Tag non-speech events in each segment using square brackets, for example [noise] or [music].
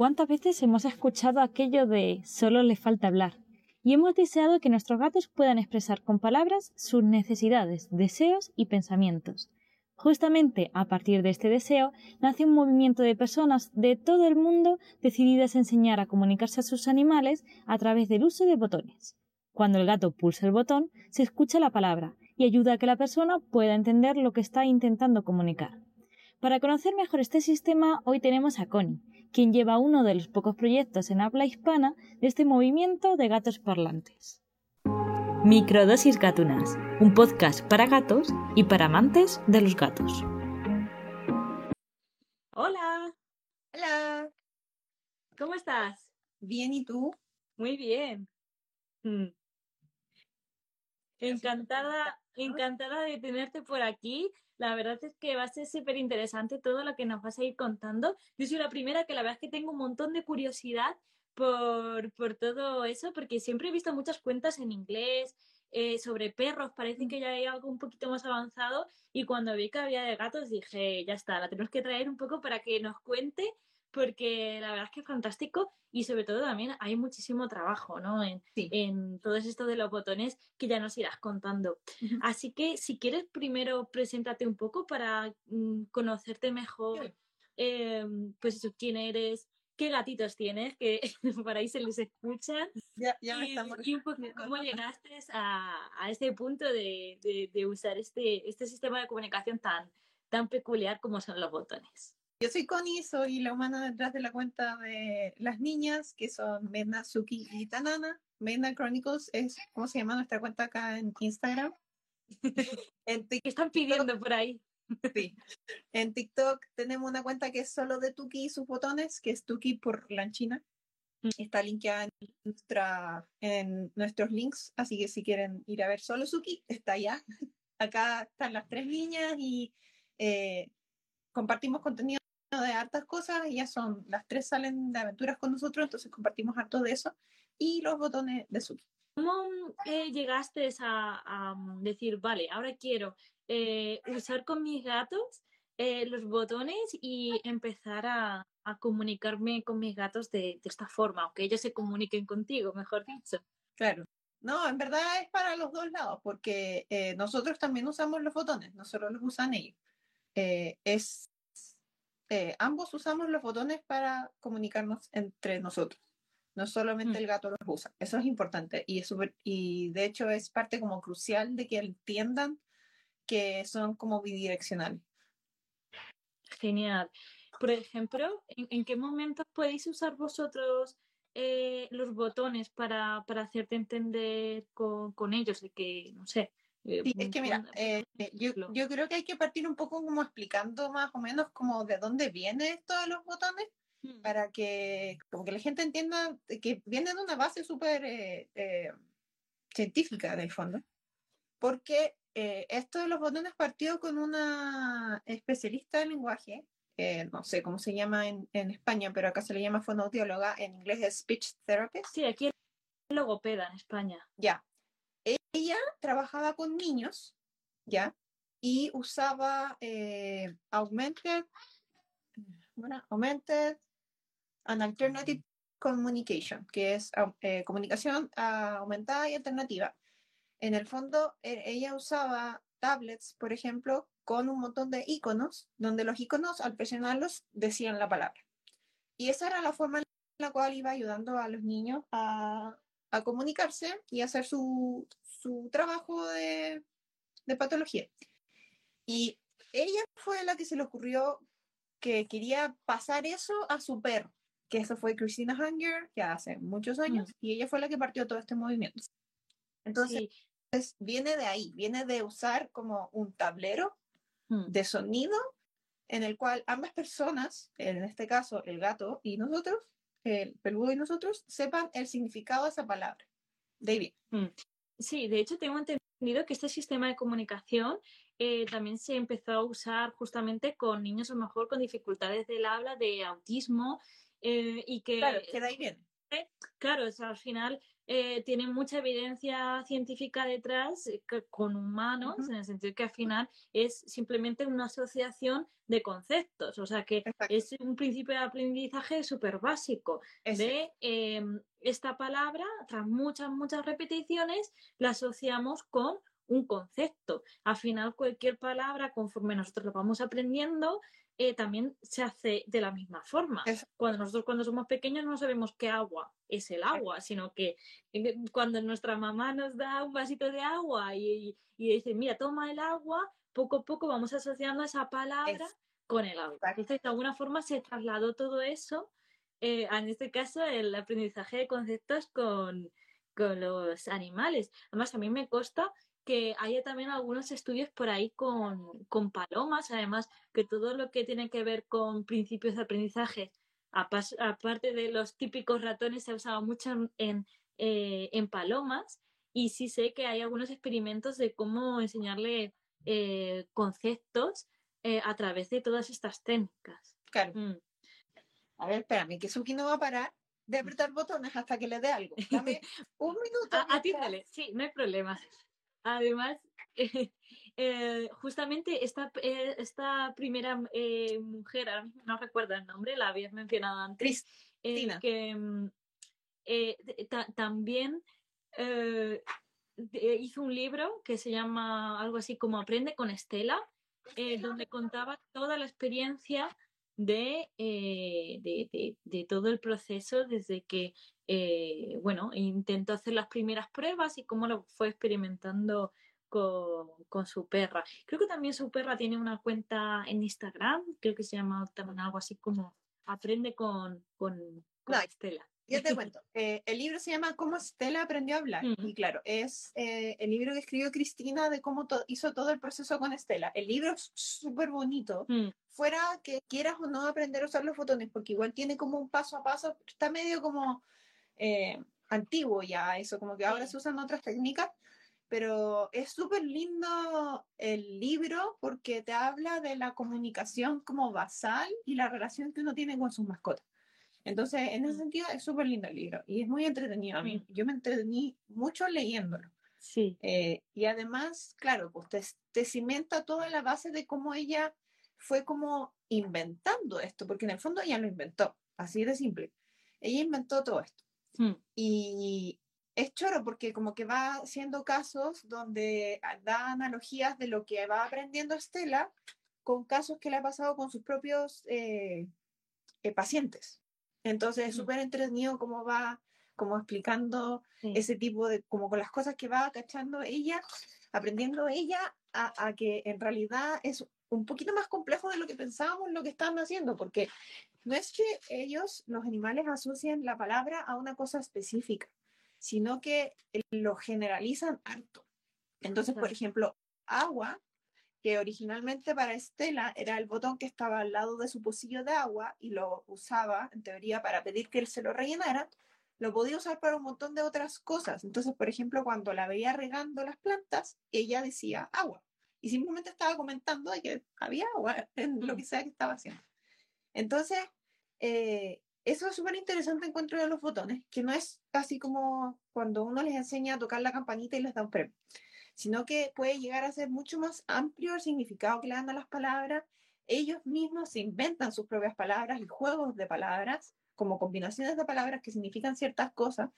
¿Cuántas veces hemos escuchado aquello de solo le falta hablar? Y hemos deseado que nuestros gatos puedan expresar con palabras sus necesidades, deseos y pensamientos. Justamente a partir de este deseo nace un movimiento de personas de todo el mundo decididas a enseñar a comunicarse a sus animales a través del uso de botones. Cuando el gato pulsa el botón, se escucha la palabra y ayuda a que la persona pueda entender lo que está intentando comunicar. Para conocer mejor este sistema, hoy tenemos a Connie, quien lleva uno de los pocos proyectos en habla hispana de este movimiento de gatos parlantes. Microdosis Gatunas, un podcast para gatos y para amantes de los gatos. Hola, Hola, ¿cómo estás? bien, ¿y tú? Muy bien. Mm. Encantada, encantada de tenerte por aquí. La verdad es que va a ser súper interesante todo lo que nos vas a ir contando. Yo soy la primera que la verdad es que tengo un montón de curiosidad por, por todo eso, porque siempre he visto muchas cuentas en inglés eh, sobre perros, parece que ya hay algo un poquito más avanzado y cuando vi que había de gatos dije, ya está, la tenemos que traer un poco para que nos cuente porque la verdad es que es fantástico y sobre todo también hay muchísimo trabajo, ¿no? En, Sí. en todo esto de los botones que ya nos irás contando. Así que si quieres primero preséntate un poco para mm, conocerte mejor, eh, pues eso, quién eres, qué gatitos tienes, que [laughs] por ahí se les escuchan Ya, ya me y, un [laughs] poco cómo llegaste a, a este punto de, de- de usar este, este sistema de comunicación tan, tan peculiar como son los botones. Yo soy Connie, soy la humana detrás de la cuenta de las niñas, que son Mena, Suki y Tanana. Mena Chronicles es, ¿cómo se llama nuestra cuenta acá en Instagram? [laughs] en, ¿Qué están pidiendo por ahí? [laughs] sí. en TikTok tenemos una cuenta que es solo de Tuki y sus botones, que es Tuki por Lanchina. Mm. Está linkeada en, nuestra, en nuestros links, así que si quieren ir a ver solo Suki, está allá. [laughs] Acá están las tres niñas y eh, compartimos contenido de hartas cosas. Ellas son, las tres salen de aventuras con nosotros, entonces compartimos harto de eso. Y los botones de Suki. ¿Cómo eh, llegaste a, a, mm, decir, vale, ahora quiero eh, usar con mis gatos eh, los botones y empezar a, a comunicarme con mis gatos de, de esta forma, aunque ellos se comuniquen contigo, mejor dicho? Claro. No, en verdad es para los dos lados, porque eh, nosotros también usamos los botones, no solo los usan ellos. Eh, es, eh, ambos usamos los botones para comunicarnos entre nosotros. No solamente Mm. el gato los usa. Eso es importante y, es súper- y de hecho es parte como crucial de que entiendan que son como bidireccionales. Genial. Por ejemplo, ¿en, en qué momentos podéis usar vosotros eh, los botones para, para hacerte entender con, con ellos? De que, no sé. Eh, Sí, es que mira, eh, yo, yo creo que hay que partir un poco como explicando más o menos como de dónde viene esto de los botones Mm, para que como que la gente entienda que viene de una base súper eh, eh, científica en el fondo. Porque eh, esto de los botones partió con una especialista en lenguaje, eh, no sé cómo se llama en, en España, pero acá se le llama fonoaudióloga, en inglés es speech therapist. Sí, aquí es logopeda en España. Ya. Ella trabajaba con niños, ¿ya? Y usaba eh, augmented, bueno, augmented and alternative communication, que es eh, comunicación ah, aumentada y alternativa. En el fondo, e- ella usaba tablets, por ejemplo, con un montón de iconos, donde los iconos, al presionarlos, decían la palabra. Y esa era la forma en la cual iba ayudando a los niños a, a comunicarse y hacer su, su trabajo de, de patología. Y ella fue la que se le ocurrió que quería pasar eso a su perro, que eso fue Christina Hanger, ya hace muchos años, y ella fue la que partió todo este movimiento. Entonces, Sí. viene de ahí, viene de usar como un tablero Mm. de sonido en el cual ambas personas, en este caso el gato y nosotros, el peludo y nosotros, sepan el significado de esa palabra. David. Sí, de hecho tengo entendido que este sistema de comunicación eh, también se empezó a usar justamente con niños a lo mejor con dificultades del habla, de autismo, eh, y que, Claro, que de ahí viene. claro, o sea, al final eh, tiene mucha evidencia científica detrás eh, con humanos, en el sentido que al final es simplemente una asociación de conceptos, o sea que es un principio de aprendizaje súper básico de em, esta palabra, tras muchas, muchas repeticiones, la asociamos con un concepto. Al final, cualquier palabra, conforme nosotros lo vamos aprendiendo, eh, también se hace de la misma forma. Cuando nosotros cuando somos pequeños no sabemos qué agua es el agua, sino que eh, cuando nuestra mamá nos da un vasito de agua y, dice, mira, toma el agua, poco a poco vamos asociando esa palabra con el agua. Entonces, de alguna forma se trasladó todo eso, eh, en este caso, el aprendizaje de conceptos con, con los animales. Además, a mí me consta que haya también algunos estudios por ahí con, con, palomas, además que todo lo que tiene que ver con principios de aprendizaje, aparte de los típicos ratones, se ha usado mucho en, eh, en palomas y sí sé que hay algunos experimentos de cómo enseñarle eh, conceptos eh, a través de todas estas técnicas. Claro. Mm. A ver, espérame, que Suki no va a parar de apretar botones hasta que le dé algo. Dame [laughs] un minuto. a, ti dale, sí, no hay problema. Además, [laughs] eh, justamente esta, eh, esta primera eh, mujer, ahora mismo no recuerdo el nombre, la habías mencionado antes, que mm, también hizo un libro que se llama algo así como Aprende con Estela, donde contaba toda la experiencia de, de, de, todo el proceso desde que eh, bueno, intentó hacer las primeras pruebas y cómo lo fue experimentando con, su perra. Creo que también su perra tiene una cuenta en Instagram, creo que se llama también algo así como Aprende con, con, Estela. Yo te [laughs] cuento, eh, el libro se llama Cómo Estela aprendió a hablar. Mm. Y claro, es eh, el libro que escribió Cristina de cómo hizo todo el proceso con Estela. El libro es súper bonito. Mm. Fuera que quieras o no aprender a usar los botones, porque igual tiene como un paso a paso, está medio como eh, antiguo ya eso, como que ahora se usan otras técnicas, pero es súper lindo el libro porque te habla de la comunicación como basal y la relación que uno tiene con sus mascotas. Entonces, en ese sentido, es súper lindo el libro y es muy entretenido. A mí, yo me entretení mucho leyéndolo. Sí. Eh, y además, claro, pues te, te cimenta toda la base de cómo ella fue como inventando esto, porque en el fondo ella lo inventó, así de simple. Ella inventó todo esto. Mm. Y es choro porque como que va haciendo casos donde da analogías de lo que va aprendiendo Estela con casos que le ha pasado con sus propios eh, eh, pacientes. Entonces es súper entretenido cómo va como explicando ese tipo de, como con las cosas que va cachando ella, aprendiendo ella a, a, que en realidad es un poquito más complejo de lo que pensábamos lo que estaban haciendo, porque no es que ellos, los animales, asocien la palabra a una cosa específica, sino que lo generalizan harto. Entonces, por ejemplo, agua, que originalmente para Estela era el botón que estaba al lado de su pocillo de agua y lo usaba, en teoría, para pedir que él se lo rellenara, lo podía usar para un montón de otras cosas. Entonces, por ejemplo, cuando la veía regando las plantas, ella decía agua. Y simplemente estaba comentando de que había agua [laughs] en lo que sea que estaba haciendo. Entonces, eh, eso es súper interesante encuentro de los botones, que no es así como cuando uno les enseña a tocar la campanita y les da un premio, sino que puede llegar a ser mucho más amplio el significado que le dan a las palabras. Ellos mismos se inventan sus propias palabras y juegos de palabras, como combinaciones de palabras que significan ciertas cosas.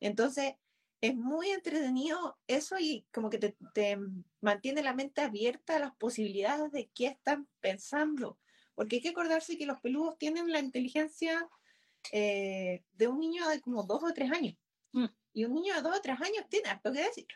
Entonces, es muy entretenido eso y como que te, te mantiene la mente abierta a las posibilidades de qué están pensando porque hay que acordarse que los peludos tienen la inteligencia eh, de un niño de como dos o tres años. Mm. Y un niño de dos o tres años tiene harto que decir.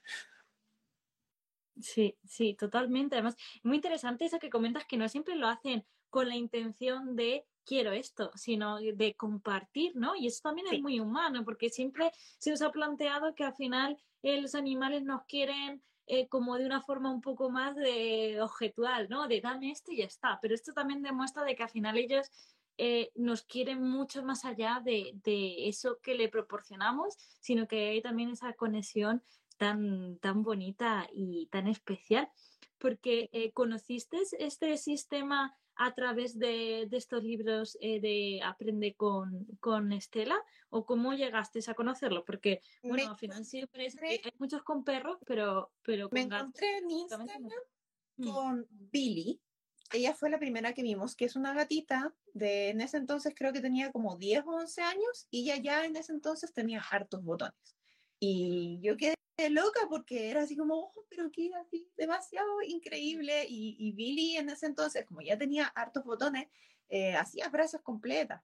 Sí, sí, totalmente. Además, muy interesante eso que comentas que no siempre lo hacen con la intención de quiero esto, sino de compartir, ¿no? Y eso también es muy humano, porque siempre se nos ha planteado que al final eh, los animales nos quieren eh, como de una forma un poco más de objetual, ¿no? De dame esto y ya está. Pero esto también demuestra de que al final ellos eh, nos quieren mucho más allá de, eso que le proporcionamos, sino que hay también esa conexión tan, tan bonita y tan especial. Porque eh, conociste este sistema a través de, estos libros eh, de Aprende con, con, Estela? ¿O cómo llegaste a conocerlo? Porque, bueno, al final siempre hay muchos con perros, pero, pero Me encontré en Instagram mm. con Billy. Ella fue la primera que vimos, que es una gatita de en ese entonces creo que tenía como 10 o 11 años y ella ya en ese entonces tenía hartos botones. Y yo quedé loca porque era así como, oh, pero qué así, demasiado increíble. Y, Billy en ese entonces, como ya tenía hartos botones, eh, hacía frases completas.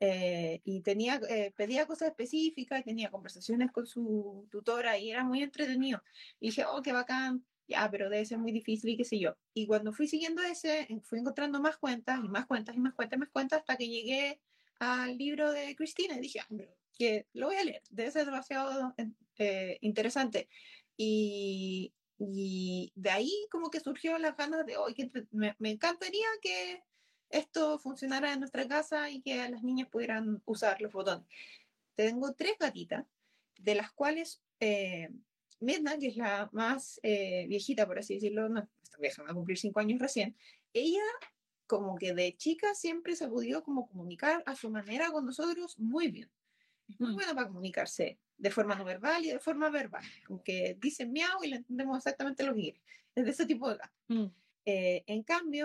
Eh, y tenía, eh, pedía cosas específicas, tenía conversaciones con su tutora y era muy entretenido. Y dije, oh, qué bacán, ya, pero debe ser muy difícil y qué sé yo. Y cuando fui siguiendo ese, fui encontrando más cuentas y más cuentas y más cuentas y más cuentas hasta que llegué al libro de Cristina y dije, hombre, que lo voy a leer, debe ser demasiado eh, interesante. Y, de ahí como que surgió la ganas de, hoy que me, encantaría que esto funcionara en nuestra casa y que las niñas pudieran usar los botones. Tengo tres gatitas, de las cuales eh, que es la más eh, viejita, por así decirlo, no, esta a cumplir cinco años recién, ella como que de chica siempre se ha podido como comunicar a su manera con nosotros muy bien. Es muy mm. buena para comunicarse de forma no verbal y de forma verbal, como que dicen miau y le entendemos exactamente lo que quiere. Es de ese tipo de gato. Mm. Eh, en cambio,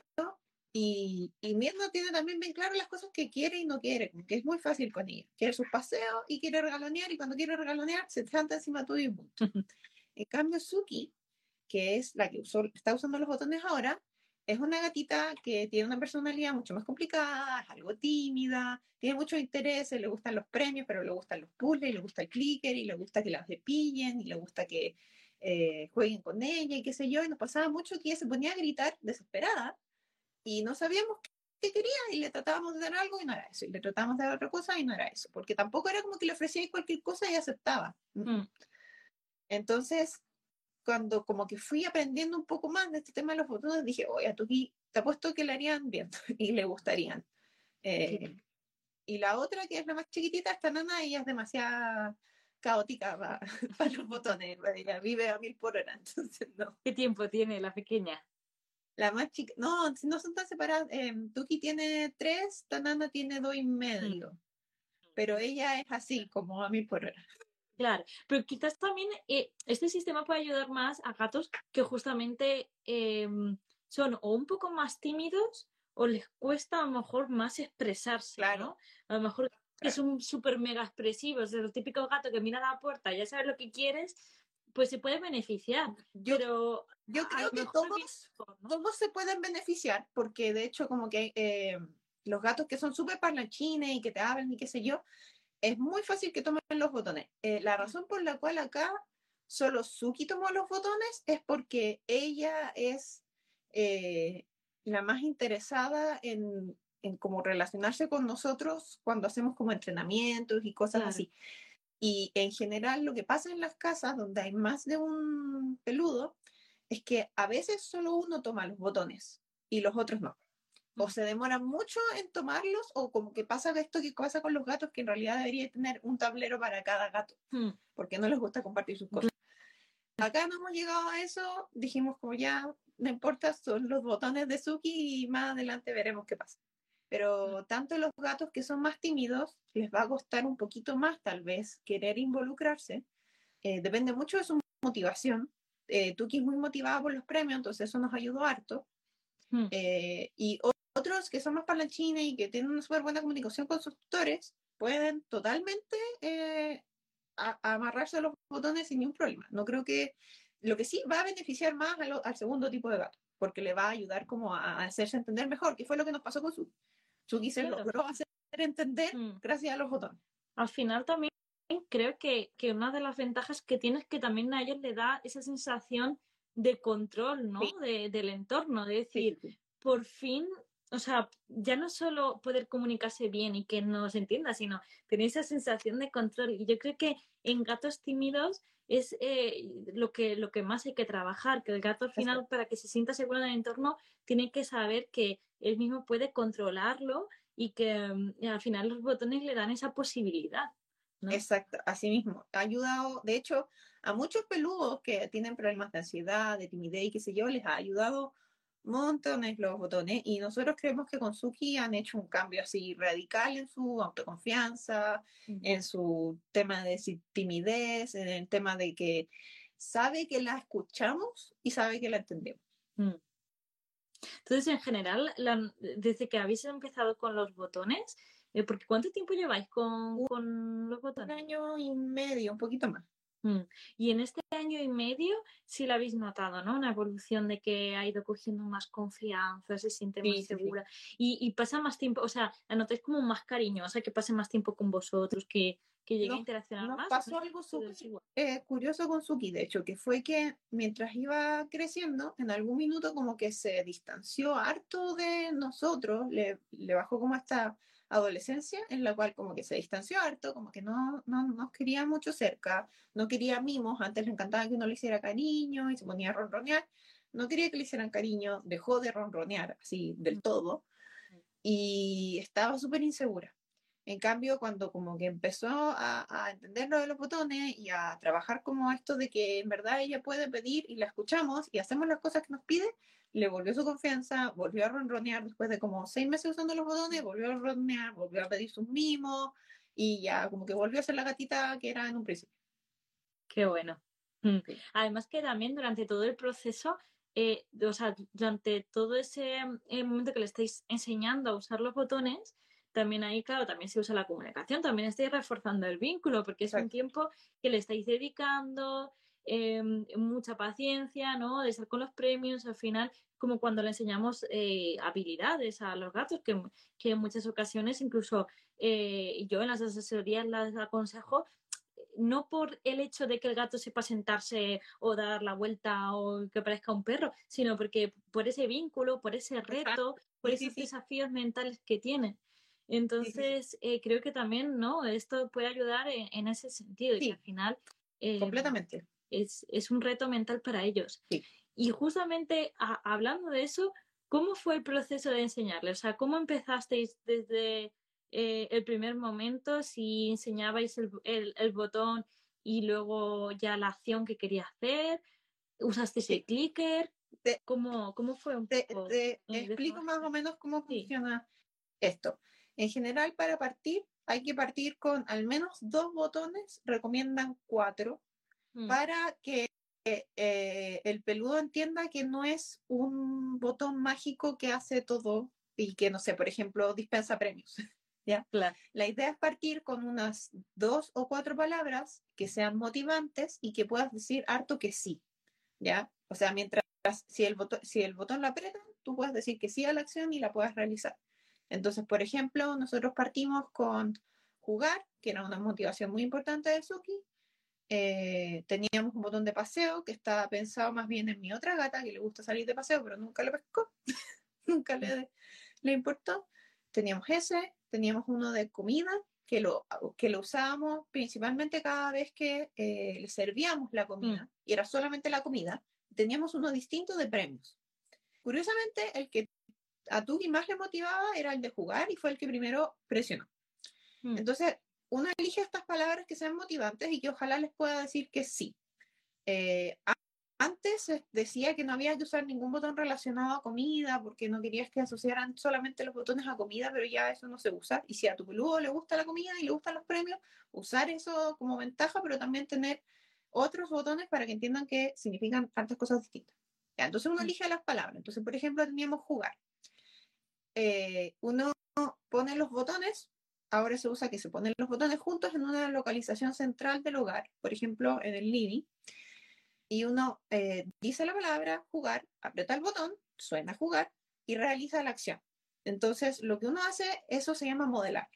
y, y Mirna tiene también bien claro las cosas que quiere y no quiere, que es muy fácil con ella. Quiere sus paseos y quiere regalonear, y cuando quiere regalonear se senta encima tuyo y punto. [laughs] en cambio, Suki, que es la que está usando los botones ahora, es una gatita que tiene una personalidad mucho más complicada, es algo tímida, tiene muchos intereses, le gustan los premios, pero le gustan los puzzles, le gusta el clicker, y le gusta que las depillen, y le gusta que eh, jueguen con ella, y qué sé yo, y nos pasaba mucho que ella se ponía a gritar desesperada, y no sabíamos qué quería, y le tratábamos de dar algo, y no era eso, y le tratábamos de dar otra cosa, y no era eso, porque tampoco era como que le ofrecía cualquier cosa y aceptaba. Mm. Entonces, cuando como que fui aprendiendo un poco más de este tema de los botones, dije, oye, a Tuki, te apuesto que le harían bien [laughs] y le gustarían. Eh, y la otra, que es la más chiquitita, esta nana, ella es demasiado caótica para, [laughs] los botones, ella vive a mil por hora, [laughs] entonces no. ¿Qué tiempo tiene la pequeña? La más chica, no, no son tan separadas. Eh, Tuki tiene tres, Tanana tiene dos y medio. Mm. Pero ella es así, como a mil por hora. Claro, pero quizás también eh, este sistema puede ayudar más a gatos que justamente em, son o un poco más tímidos o les cuesta a lo mejor más expresarse, claro. A lo mejor es un súper mega expresivo, es el típico gato que mira a la puerta, ya sabes lo que quieres, pues se puede beneficiar. Yo, pero yo creo que todos, se pueden beneficiar, porque de hecho como que eh, los gatos que son súper parlanchines y que te hablan y qué sé yo, es muy fácil que tomen los botones. Eh, la razón por la cual acá solo Suki tomó los botones es porque ella es eh, la más interesada en, en cómo relacionarse con nosotros cuando hacemos como entrenamientos y cosas así. Y en general lo que pasa en las casas donde hay más de un peludo es que a veces solo uno toma los botones y los otros no o se demoran mucho en tomarlos, o como que pasa esto que pasa con los gatos, que en realidad debería tener un tablero para cada gato, hmm. porque no les gusta compartir sus cosas. Acá no hemos llegado a eso, dijimos como ya, no importa, son los botones de Suki y más adelante veremos qué pasa. Pero tanto los gatos que son más tímidos, les va a costar un poquito más tal vez querer involucrarse. Eh, depende mucho de su motivación. Eh, Tuki es muy motivada por los premios, entonces eso nos ayudó harto. Hmm. Eh, y otros que son más parlanchines y que tienen una súper buena comunicación con sus tutores pueden totalmente eh, amarrarse a los botones sin ningún problema. No creo que lo que sí va a beneficiar más al segundo tipo de gato, porque le va a ayudar como a, hacerse entender mejor, que fue lo que nos pasó con su. Suki se logró hacer entender mm. gracias a los botones. Al final también creo que, que, una de las ventajas que tiene es que también a ellos le da esa sensación de control, ¿no? De, del entorno, de decir, por fin o sea, ya no solo poder comunicarse bien y que nos entienda, sino tener esa sensación de control. Y yo creo que en gatos tímidos es eh, lo, que, lo que más hay que trabajar, que el gato al final, para que se sienta seguro en el entorno, tiene que saber que él mismo puede controlarlo y que mm, al final los botones le dan esa posibilidad. Exacto, así mismo. Ha ayudado, de hecho, a muchos peludos que tienen problemas de ansiedad, de timidez y qué sé yo, les ha ayudado montones los botones y nosotros creemos que con Suki han hecho un cambio así radical en su autoconfianza, en su tema de timidez, en el tema de que sabe que la escuchamos y sabe que la entendemos. Mm. Entonces, en general, desde que habéis empezado con los botones, eh, porque ¿cuánto tiempo lleváis con, con los botones? Un año y medio, un poquito más. Mm. Y en este año y medio sí la habéis notado, ¿no? Una evolución de que ha ido cogiendo más confianza, se siente más segura Y, pasa más tiempo, o sea, la notáis como más cariñosa, que pase más tiempo con vosotros, que, que llegue a interaccionar más. Pasó algo súper eh, curioso con Suki, de hecho, que fue que mientras iba creciendo, en algún minuto como que se distanció harto de nosotros, le, le bajó como hasta adolescencia en la cual como que se distanció harto, como que no, no nos quería mucho cerca, no quería mimos, antes le encantaba que uno le hiciera cariño y se ponía a ronronear, no quería que le hicieran cariño, dejó de ronronear así del todo y estaba súper insegura. En cambio, cuando como que empezó a, a, entender lo de los botones y a trabajar como esto de que en verdad ella puede pedir y la escuchamos y hacemos las cosas que nos pide, le volvió su confianza, volvió a ronronear después de como seis meses usando los botones, volvió a ronronear, volvió a pedir sus mimos y ya como que volvió a ser la gatita que era en un principio. Qué bueno. Mm. Además que también durante todo el proceso, eh, o sea, durante todo ese eh, momento que le estáis enseñando a usar los botones, también ahí, claro, también se usa la comunicación, también estáis reforzando el vínculo, porque es un tiempo que le estáis dedicando, Em, mucha paciencia, ¿no? De estar con los premios, al final, como cuando le enseñamos eh, habilidades a los gatos, que, que, en muchas ocasiones incluso eh, yo en las asesorías las aconsejo no por el hecho de que el gato sepa sentarse o dar la vuelta o que parezca un perro, sino porque por ese vínculo, por ese reto, por esos desafíos mentales que tiene. Entonces, eh, creo que también, ¿no? Esto puede ayudar en, ese sentido. Y al final. completamente es, un reto mental para ellos. Y justamente hablando de eso, ¿cómo fue el proceso de enseñarle? O sea, ¿cómo empezasteis desde eh, el primer momento? Si enseñabais el, botón y luego ya la acción que quería hacer, ¿usasteis el clicker? ¿Cómo, ¿Cómo, fue un poco? Te, explico más o menos cómo funciona esto. En general, para partir, hay que partir con al menos dos botones, recomiendan cuatro, Mm. para que eh, el peludo entienda que no es un botón mágico que hace todo y que, no sé, por ejemplo, dispensa premios. [laughs] ¿ya? La idea es partir con unas dos o cuatro palabras que sean motivantes y que puedas decir harto que sí. ¿ya? O sea, mientras, si el, botón, si el botón lo aprieta, tú puedes decir que sí a la acción y la puedas realizar. Entonces, por ejemplo, nosotros partimos con jugar, que era una motivación muy importante de Suki, eh, teníamos un botón de paseo que estaba pensado más bien en mi otra gata que le gusta salir de paseo, pero nunca lo pescó, [laughs] nunca le, le importó. Teníamos ese, teníamos uno de comida que lo, que lo usábamos principalmente cada vez que eh, le servíamos la comida, mm. y era solamente la comida. Teníamos uno distinto de premios. Curiosamente, el que a Tugi más le motivaba era el de jugar y fue el que primero presionó. Mm. Entonces, uno elige estas palabras que sean motivantes y que ojalá les pueda decir que sí. Eh, antes decía que no había que usar ningún botón relacionado a comida porque no querías que asociaran solamente los botones a comida, pero ya eso no se usa. Y si a tu peludo le gusta la comida y le gustan los premios, usar eso como ventaja, pero también tener otros botones para que entiendan que significan tantas cosas distintas. entonces uno mm. elige las palabras. Entonces, por ejemplo, teníamos jugar. Eh, uno pone los botones ahora se usa que se ponen los botones juntos en una localización central del hogar, por ejemplo, en el living, y uno eh, dice la palabra jugar, aprieta el botón, suena jugar y realiza la acción. Entonces, lo que uno hace, eso se llama modelar.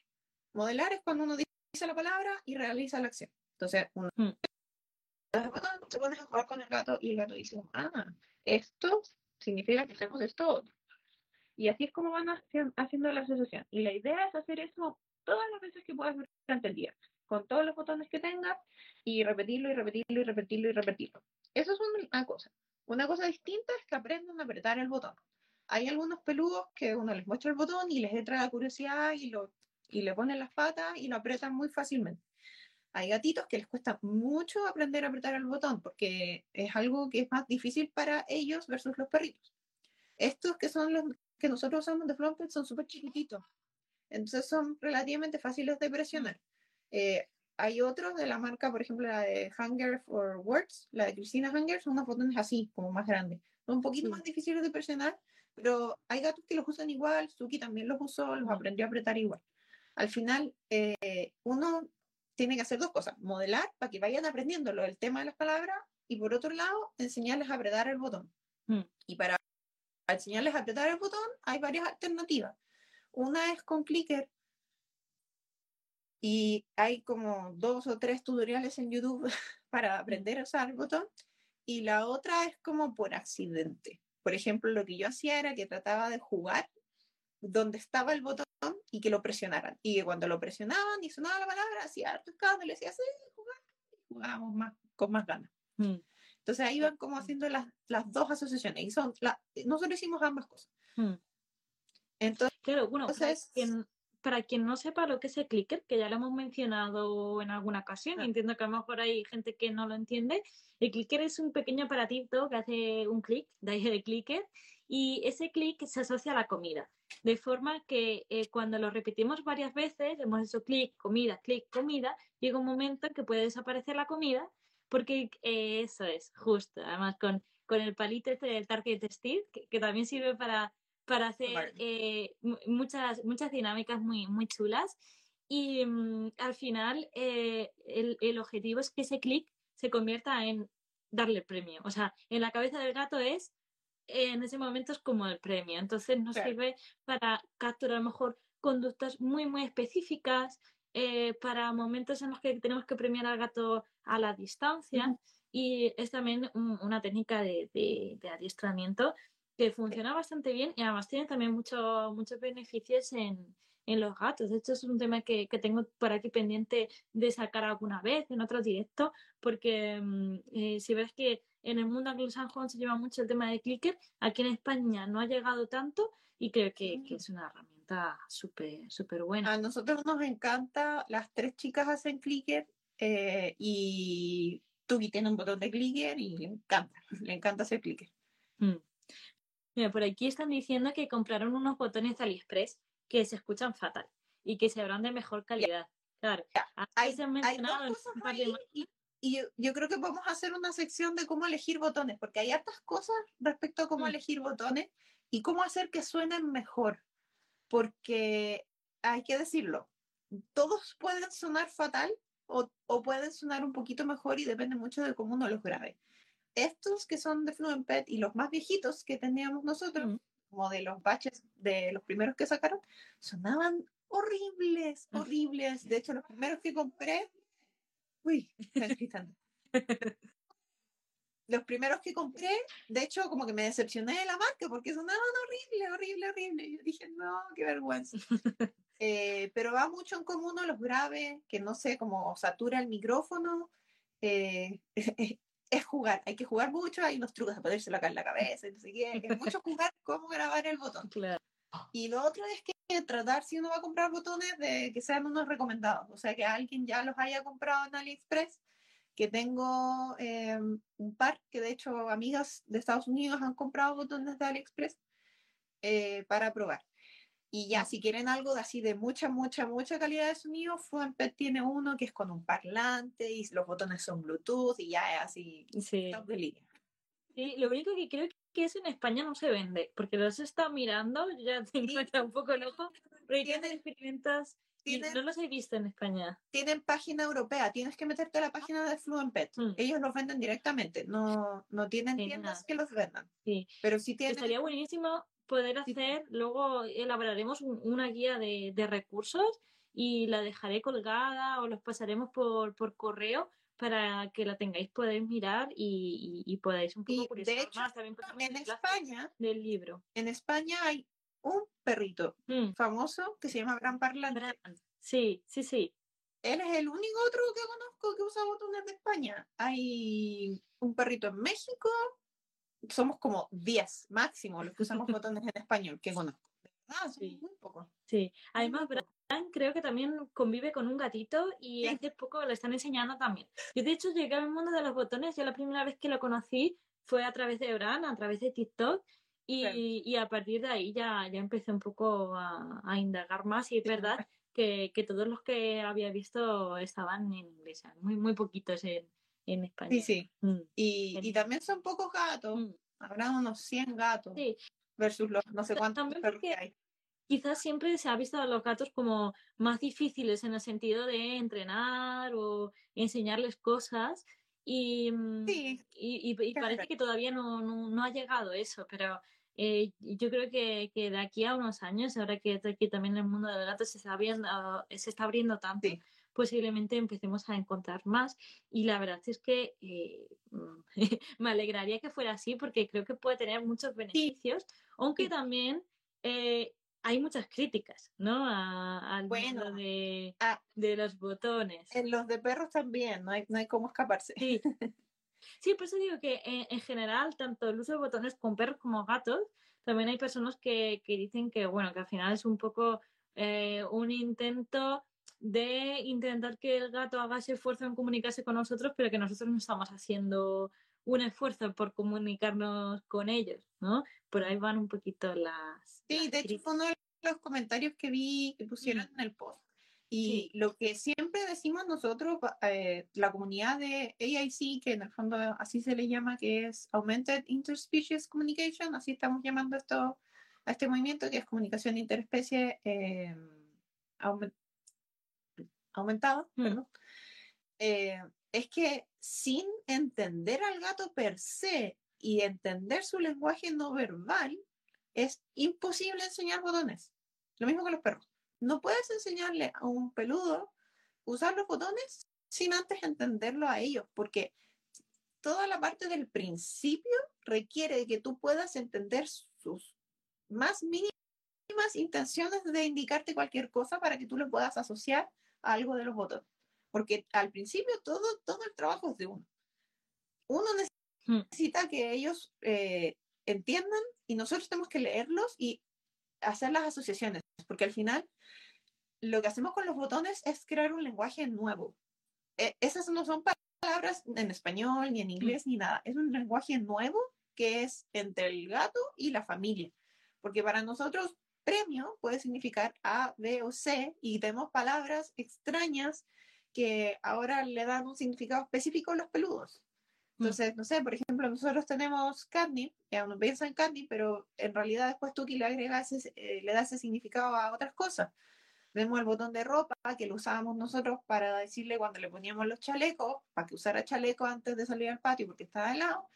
Modelar es cuando uno dice la palabra y realiza la acción. Entonces, uno mm. se pone a jugar con el gato y el gato dice, ah, esto significa que hacemos esto. Y así es como van haciendo la asociación. Y la idea es hacer eso todas las veces que puedas durante el día, con todos los botones que tengas y repetirlo y repetirlo y repetirlo y repetirlo. Eso es una cosa. Una cosa distinta es que aprendan a apretar el botón. Hay algunos peludos que uno les muestra el botón y les entra la curiosidad y, lo, y le ponen las patas y lo apretan muy fácilmente. Hay gatitos que les cuesta mucho aprender a apretar el botón porque es algo que es más difícil para ellos versus los perritos. Estos que son los que nosotros usamos de Flumpet son súper chiquititos. Entonces son relativamente fáciles de presionar. Eh, hay otros de la marca, por ejemplo, la de Hunger for Words, la de Cristina Hunger, son unos botones así, como más grandes. Son un poquito más difíciles de presionar, pero hay gatos que los usan igual, Suki también los usó, los aprendió a apretar igual. Al final, eh, uno tiene que hacer dos cosas, modelar para que vayan aprendiéndolo el tema de las palabras y por otro lado, enseñarles a apretar el botón. Mm. Y para enseñarles a apretar el botón hay varias alternativas. Una es con clicker y hay como dos o tres tutoriales en YouTube [laughs] para aprender a usar el botón. Y la otra es como por accidente. Por ejemplo, lo que yo hacía era que trataba de jugar donde estaba el botón y que lo presionaran. Y que cuando lo presionaban y sonaba la palabra, hacía harto escándalo, le decía, sí, jugar. Y jugábamos más, con más ganas. Mm. Entonces ahí van como haciendo las, las dos asociaciones. Y son, la, nosotros hicimos ambas cosas. Mm. Entonces, Claro, bueno, para Entonces- quien, para quien no sepa lo que es el clicker, que ya lo hemos mencionado en alguna ocasión, entiendo que a lo mejor hay gente que no lo entiende, el clicker es un pequeño aparatito que hace un clic, de ahí el clicker, y ese clic se asocia a la comida, de forma que eh, cuando lo repetimos varias veces, hemos hecho clic, comida, clic, comida, llega un momento en que puede desaparecer la comida, porque eh, eso es, justo, además con, con el palito este del Target Steel, que, que también sirve para, para hacer Vale. eh, mu- muchas, muchas dinámicas muy, muy chulas. Y mm, al final eh, el, el objetivo es que ese clic se convierta en darle premio. O sea, en la cabeza del gato es, en ese momento es como el premio. Entonces nos Claro. sirve para capturar a lo mejor conductas muy, muy específicas, eh, para momentos en los que tenemos que premiar al gato a la distancia. Y es también un- una técnica de, de- de adiestramiento que funciona bastante bien y además tiene también mucho- muchos beneficios en, en los gatos. De hecho, es un tema que, que tengo por aquí pendiente de sacar alguna vez en otro directo, porque mm, eh, si ves que en el mundo anglosajón se lleva mucho el tema de clicker, aquí en España no ha llegado tanto y creo que, que es una herramienta súper súper buena. a nosotros nos encanta, las tres chicas hacen clicker eh, y Tuki tiene un botón de clicker y le encanta, le encanta hacer clicker. Mm. Mira, por aquí están diciendo que compraron unos botones de AliExpress que se escuchan fatal y que se habrán de mejor calidad. Claro, antes Hay, se han hay mencionado dos cosas par de y, y yo, yo creo que vamos a hacer una sección de cómo elegir botones, porque hay hartas cosas respecto a cómo Mm. elegir botones y cómo hacer que suenen mejor, porque hay que decirlo, todos pueden sonar fatal o, o pueden sonar un poquito mejor y depende mucho de cómo uno los grabe. Estos que son de Fluent Pet y los más viejitos que teníamos nosotros, Mm. como de los baches de los primeros que sacaron, sonaban horribles, Mm. horribles. De hecho, los primeros que compré, uy, están. [laughs] Los primeros que compré, de hecho, como que me decepcioné de la marca porque sonaban horrible, horrible, horrible. Y yo dije, no, qué vergüenza. [laughs] Eh, pero va mucho en cómo uno los grabe, que no sé, cómo satura el micrófono. [laughs] eh, es jugar, hay que jugar mucho, hay unos trucos de ponérselo acá en la cabeza, y no sé qué, es mucho jugar cómo grabar el botón. [laughs] Claro. Y lo otro es que tratar, si uno va a comprar botones, de que sean unos recomendados, o sea, que alguien ya los haya comprado en AliExpress, que tengo eh, un par, que de hecho amigas de Estados Unidos han comprado botones de AliExpress eh, para probar. Y ya, si quieren algo de así de mucha, mucha, mucha calidad de sonido, Fluentpet tiene uno que es con un parlante y los botones son Bluetooth y ya es así, Sí. top de línea. Sí, lo único que creo que eso en España no se vende, porque los he estado mirando, ya [laughs] tengo Sí. un poco el ojo, pero ya Tienen- experimentas tienen- no los he visto en España. tienen página europea, tienes que meterte a la página de Fluentpet. Mm. Ellos los venden directamente, no, no tienen Sí, tiendas nada. que los vendan. Sí. Pero sí tienen. Estaría buenísimo poder hacer, luego elaboraremos un- una guía de, de recursos y la dejaré colgada o los pasaremos por, por correo para que la tengáis, podéis mirar y, y, y podáis un poco Y, de hecho, más. También En España, del libro. en España hay un perrito Mm, famoso que se llama Gran Parlante. Sí, sí, sí. Él es el único otro que conozco que usa botones de España. Hay un perrito en México. Somos como 10 máximo los que usamos [laughs] botones en español que conozco. Somos Sí. muy pocos. Sí, además. Bran creo que también convive con un gatito y Sí. hace poco le están enseñando también. Yo de hecho llegué al mundo de los botones, yo la primera vez que lo conocí fue a través de Bran, a través de TikTok Y, y, a partir de ahí ya, ya empecé un poco a, a indagar más y es verdad que, que, todos los que había visto estaban en inglés, muy, muy poquitos en, en español. Sí, sí. Mm. Y, y, también son pocos gatos, mm. habrá unos 100 gatos sí. versus los no sé cuántos perros que hay. Quizás siempre se ha visto a los gatos como más difíciles en el sentido de entrenar o enseñarles cosas y, mm, sí, y, y, y parece que todavía no, no, no, ha llegado eso, pero eh, yo creo que, que, de aquí a unos años, ahora que aquí también el mundo del gato se está abriendo, se está abriendo tanto, sí. Posiblemente empecemos a encontrar más. Y la verdad es que eh, [laughs] me alegraría que fuera así porque creo que puede tener muchos beneficios, sí. aunque sí. también eh, hay muchas críticas, ¿no? A, al bueno, de, a, de, los botones. En los de perros también, no hay, no hay cómo escaparse. Sí. [laughs] Sí, por eso digo que en, en, general, tanto el uso de botones con perros como gatos, también hay personas que, que dicen que, bueno, que al final es un poco eh, un intento de intentar que el gato haga ese esfuerzo en comunicarse con nosotros, pero que nosotros no estamos haciendo un esfuerzo por comunicarnos con ellos, ¿no? Por ahí van un poquito las... Sí, las de hecho fue uno de los comentarios que vi que pusieron mm. en el post. Y sí. lo que siempre decimos nosotros, eh, la comunidad de AIC, que en el fondo así se le llama, que es Augmented Interspecies Communication, así estamos llamando esto, a este movimiento, que es comunicación interespecie eh, aument aumentada, mm. perdón, eh, es que sin entender al gato per se y entender su lenguaje no verbal, es imposible enseñar botones. Lo mismo que los perros. No puedes enseñarle a un peludo usar los botones sin antes entenderlo a ellos, porque toda la parte del principio requiere que tú puedas entender sus más mínimas intenciones de indicarte cualquier cosa para que tú lo puedas asociar algo de los botones. Porque al principio todo, todo el trabajo es de uno. Uno necesita mm. que ellos eh, entiendan y nosotros tenemos que leerlos y hacer las asociaciones, porque al final lo que hacemos con los botones es crear un lenguaje nuevo. Eh, esas no son palabras en español, ni en inglés, mm. ni nada. Es un lenguaje nuevo que es entre el gato y la familia. Porque para nosotros premio puede significar A, B o C y tenemos palabras extrañas que ahora le dan un significado específico a los peludos. Entonces, no sé, por ejemplo, nosotros tenemos catnip, ya uno piensa en catnip, pero en realidad después tú que le agregas, ese, eh, le das ese significado a otras cosas. Tenemos el botón de ropa que lo usábamos nosotros para decirle cuando le poníamos los chalecos, para que usara chaleco antes de salir al patio porque estaba helado,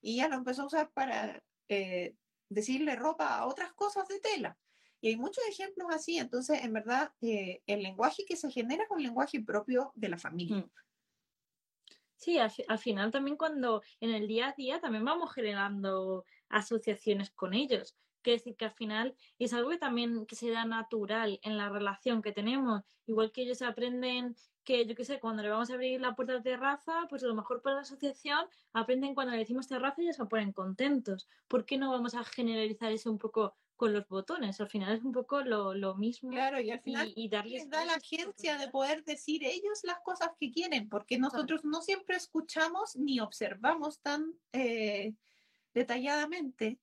y ya lo empezó a usar para eh, decirle ropa a otras cosas de tela. Y hay muchos ejemplos así, entonces en verdad eh, el lenguaje que se genera es un lenguaje propio de la familia. Mm. Sí, al, al, final también cuando en el día a día también vamos generando asociaciones con ellos. Que decir que al final es algo que también que se da natural en la relación que tenemos. Igual que ellos aprenden que, yo qué sé, cuando le vamos a abrir la puerta de terraza, pues a lo mejor para la asociación aprenden cuando le decimos terraza y ya se ponen contentos. ¿Por qué no vamos a generalizar eso un poco con los botones. Al final es un poco lo, lo mismo. Claro, y al final y, y darles les da la agencia de poder decir ellos las cosas que quieren, porque nosotros no siempre escuchamos ni observamos tan eh, detalladamente.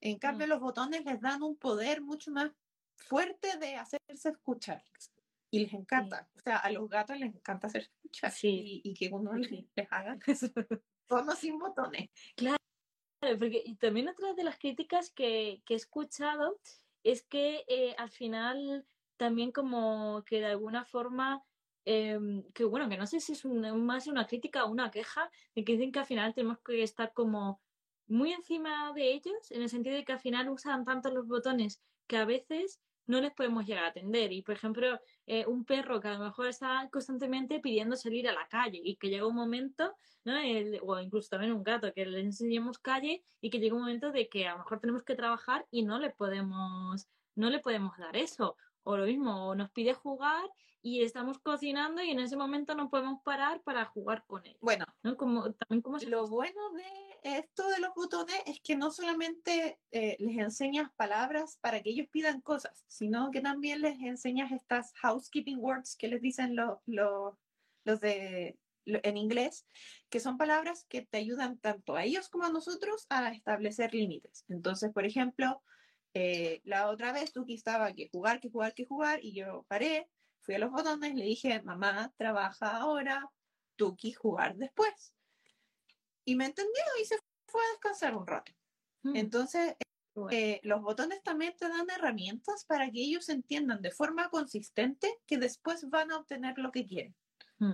En cambio, mm. los botones les dan un poder mucho más fuerte de hacerse escuchar. Y les encanta. Sí. O sea, a los gatos les encanta hacerse escuchar. Sí. Y, y que uno les, les haga eso. [laughs] Todos sin botones. Claro. Porque y también otra de las críticas que, he escuchado es que eh, al final también como que de alguna forma, eh, que bueno, que no sé si es más una crítica o una queja, de que dicen que al final tenemos que estar como muy encima de ellos, en el sentido de que al final usan tanto los botones que a veces no les podemos llegar a atender. Y, por ejemplo, eh, un perro que a lo mejor está constantemente pidiendo salir a la calle y que llega un momento, ¿no? El, o incluso también un gato, que le enseñemos calle y que llega un momento de que a lo mejor tenemos que trabajar y no le podemos, no le podemos dar eso. O lo mismo, o nos pide jugar y estamos cocinando y en ese momento no podemos parar para jugar con él. Bueno, ¿no? como, también como lo bueno de esto de los botones es que no solamente eh, les enseñas palabras para que ellos pidan cosas, sino que también les enseñas estas housekeeping words que les dicen los, los de en inglés, que son palabras que te ayudan tanto a ellos como a nosotros a establecer límites. Entonces, por ejemplo, eh, la otra vez Tuki estaba que jugar, que jugar, que jugar, y yo paré, fui a los botones, le dije, mamá, trabaja ahora, Tuki, jugar después. Y me entendió y se fue a descansar un rato. Mm. Entonces, eh, los botones también te dan herramientas para que ellos entiendan de forma consistente que después van a obtener lo que quieren. Mm.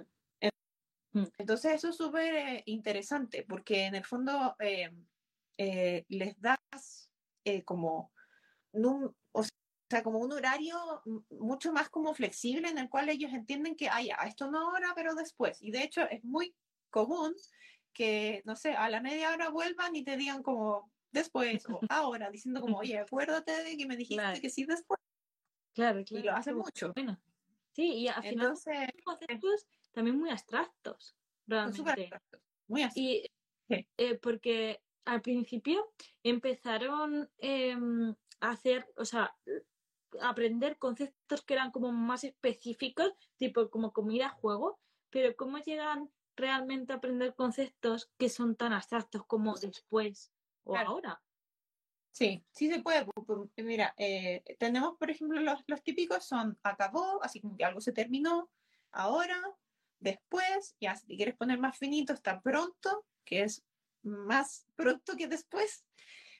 Mm. Entonces eso es súper eh, interesante porque en el fondo eh, les das como, un, o sea, como un horario mucho más como flexible en el cual ellos entienden que, ah, esto no ahora, pero después. Y de hecho es muy común que, no sé, a la media hora vuelvan y te digan como, después o [laughs] ahora, diciendo como, oye, acuérdate de que me dijiste que sí después. Claro, claro. Y lo hace mucho. Bueno. Sí, y al final son conceptos también muy abstractos, realmente. Muy así. Y, eh, porque al principio empezaron em, a hacer, o sea, aprender conceptos que eran como más específicos, tipo como comida, juego, pero cómo llegan realmente aprender conceptos que son tan abstractos como después, o ahora. Sí, sí se puede. Mira, eh, tenemos, por ejemplo, los, los, típicos son acabó, así como que algo se terminó, ahora, después, ya si quieres poner más finito, está pronto, que es más pronto que después.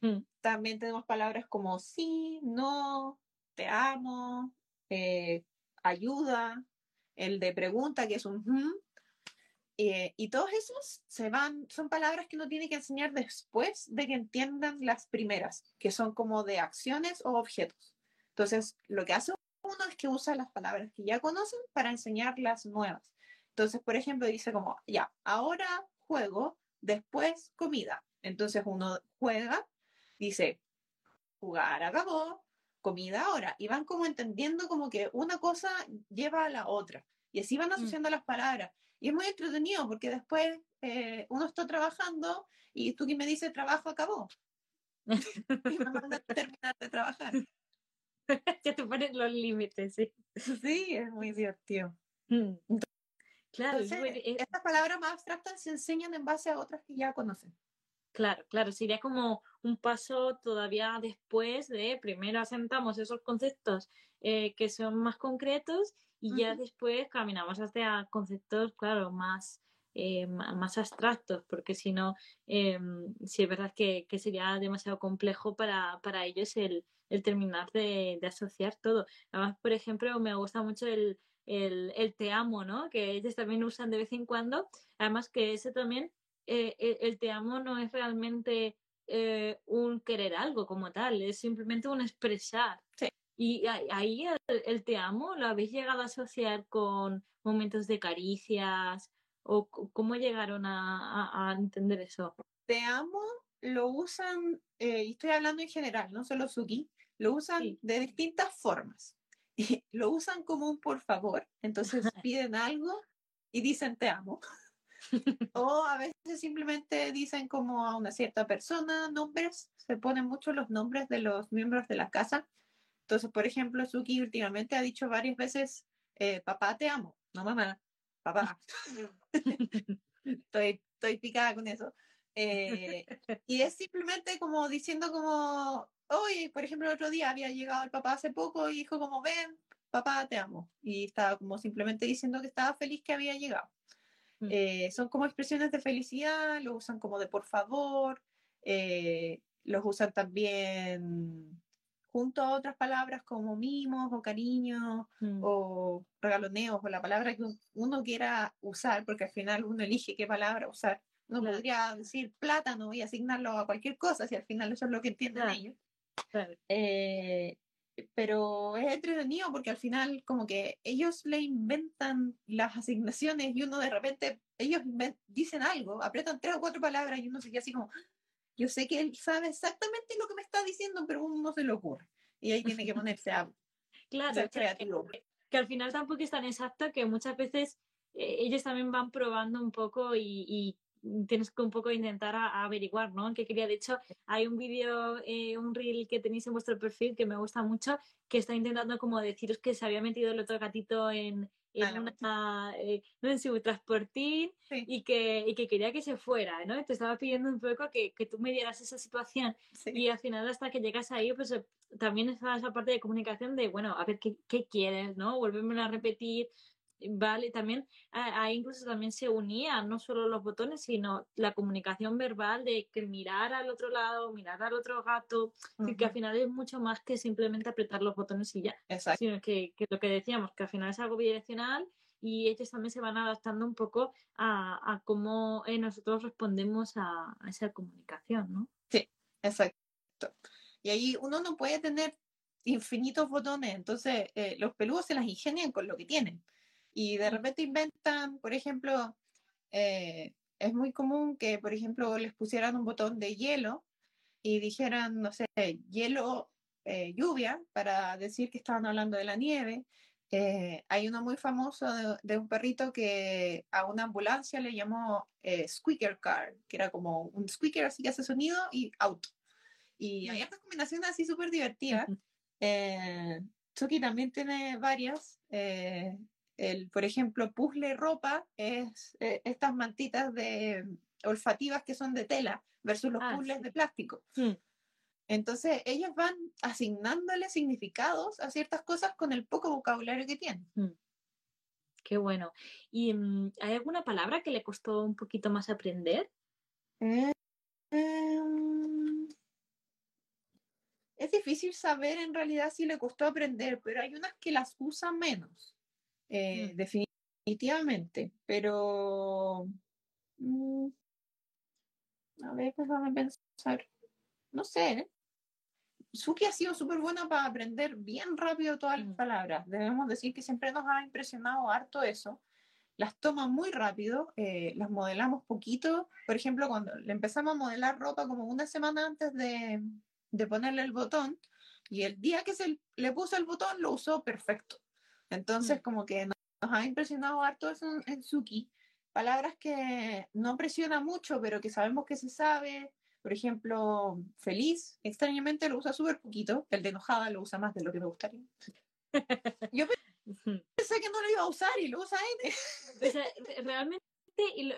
Mm. También tenemos palabras como sí, no, te amo, eh, ayuda, el de pregunta, que es un eh, y todos esos se van, son palabras que uno tiene que enseñar después de que entiendan las primeras, que son como de acciones o objetos. Entonces, lo que hace uno es que usa las palabras que ya conocen para enseñar las nuevas. Entonces, por ejemplo, dice como, ya, ahora juego, después comida. Entonces uno juega, dice, jugar acabó, comida ahora. Y van como entendiendo como que una cosa lleva a la otra. Y así van mm. asociando las palabras. Y es muy entretenido porque después eh, uno está trabajando y tú que me dices trabajo acabó. [laughs] y me manda a terminar de trabajar. [laughs] ya te pones los límites, sí. Sí, es muy divertido. Mm. claro, estas palabras más abstractas se enseñan en base a otras que ya conocen. Claro, claro, sería como un paso todavía después de primero asentamos esos conceptos eh, que son más concretos y ya después caminamos hacia conceptos, claro, más, eh, más abstractos, porque si no, eh, sí es verdad que, sería demasiado complejo para, para ellos el, terminar de, asociar todo. Además, por ejemplo, me gusta mucho el, el, te amo, ¿no? Que ellos también usan de vez en cuando. Además que ese también, eh, el, te amo no es realmente un querer algo como tal, es simplemente un expresar. Sí. Y ahí el, te amo, ¿lo habéis llegado a asociar con momentos de caricias? ¿O cómo llegaron a, entender eso? Te amo lo usan, eh, y estoy hablando en general, no solo Suki, lo usan de distintas formas. [laughs] Y lo usan como un por favor, entonces [laughs] piden algo y dicen te amo. [laughs] o a veces simplemente dicen como a una cierta persona nombres, se ponen mucho los nombres de los miembros de la casa entonces, por ejemplo, Suki últimamente ha dicho varias veces, eh, papá, te amo, no mamá, papá. [laughs] estoy, estoy picada con eso. Eh, y es simplemente como diciendo como, hoy, por ejemplo, el otro día había llegado el papá hace poco y dijo como, ven, papá, te amo. Y estaba como simplemente diciendo que estaba feliz que había llegado. Mm. Eh, son como expresiones de felicidad, lo usan como de por favor, los usan también junto a otras palabras como mimos o cariño mm. o regaloneos o la palabra que uno quiera usar, porque al final uno elige qué palabra usar. Uno podría decir plátano y asignarlo a cualquier cosa, si al final eso es lo que entienden ellos. Eh, pero es entretenido porque al final como que ellos le inventan las asignaciones y uno de repente, ellos dicen algo, apretan tres o cuatro palabras y uno se queda así como, yo sé que él sabe exactamente lo que me está diciendo, pero uno no se le ocurre. Y ahí tiene que [laughs] ponerse a claro, ser creativo. Que, al final tampoco es tan exacto que muchas veces eh, ellos también van probando un poco y, tienes que un poco intentar averiguar, ¿no? qué quería. De hecho, hay un vídeo, eh, un reel que tenéis en vuestro perfil que me gusta mucho, que está intentando como deciros que se había metido el otro gatito en, en, una, eh, ¿no? en su transportín y, que, y que quería que se fuera, ¿no? Te estaba pidiendo un poco que, que tú me dieras esa situación y al final hasta que llegas ahí, pues eh, también está esa parte de comunicación de, bueno, a ver qué, qué quieres, ¿no? Volverme a repetir, Vale, también ahí incluso también se unía no solo los botones, sino la comunicación verbal de que mirar al otro lado, mirar al otro gato, que al final es mucho más que simplemente apretar los botones y ya. Exacto. Sino que, lo que decíamos, que al final es algo bidireccional y ellos también se van adaptando un poco a, cómo eh, nosotros respondemos a, esa comunicación, ¿no? Sí, exacto. Y ahí uno no puede tener infinitos botones, entonces eh, los peludos se las ingenian con lo que tienen. Y de repente inventan, por ejemplo, eh, es muy común que, por ejemplo, les pusieran un botón de hielo y dijeran, no sé, hielo, eh, lluvia, para decir que estaban hablando de la nieve. Eh, hay uno muy famoso de, un perrito que a una ambulancia le llamó squeaker car, que era como un squeaker así que hace sonido y auto. Y hay estas combinaciones así súper divertidas. Chucky también tiene varias el, por ejemplo, puzzle ropa es eh, estas mantitas de olfativas que son de tela versus los ah, puzzles de plástico. Hmm. Entonces, ellos van asignándole significados a ciertas cosas con el poco vocabulario que tienen. Hmm. Qué bueno. ¿Y mm, hay alguna palabra que le costó un poquito más aprender? Eh, em, es difícil saber en realidad si le costó aprender, pero hay unas que las usa menos. Eh, mm. definitivamente, pero mm, a ver, déjame pensar, no sé, Suki ha sido súper buena para aprender bien rápido todas las mm. palabras. Debemos decir que siempre nos ha impresionado harto eso. Las toma muy rápido, eh, las modelamos poquito. Por ejemplo, cuando le empezamos a modelar ropa como una semana antes de, de ponerle el botón, y el día que se le puso el botón lo usó perfecto. Entonces, mm. como que nos, ha impresionado harto eso en, Suki. Palabras que no presiona mucho, pero que sabemos que se sabe. Por ejemplo, feliz, extrañamente lo usa súper poquito. El de enojada lo usa más de lo que me gustaría. [laughs] Yo pensé que no lo iba a usar y lo usa él. [laughs] realmente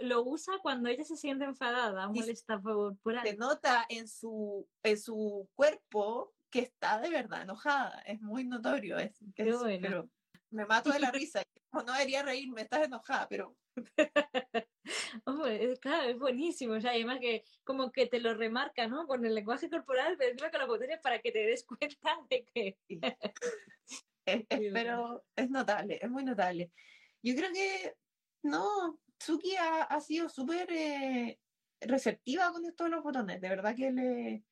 lo usa cuando ella se siente enfadada, molesta por, por Se nota en su, en su cuerpo que está de verdad enojada. Es muy notorio. Es, pero me mato de la [laughs] risa. No debería reírme, estás enojada, pero. [laughs] claro, es buenísimo. O sea, además que como que te lo remarca, ¿no? Con el lenguaje corporal, pero encima con la potencia para que te des cuenta de que. [laughs] pero es notable, es muy notable. Yo creo que no, Tsuki ha, sido súper eh, receptiva con todos los botones. De verdad que le,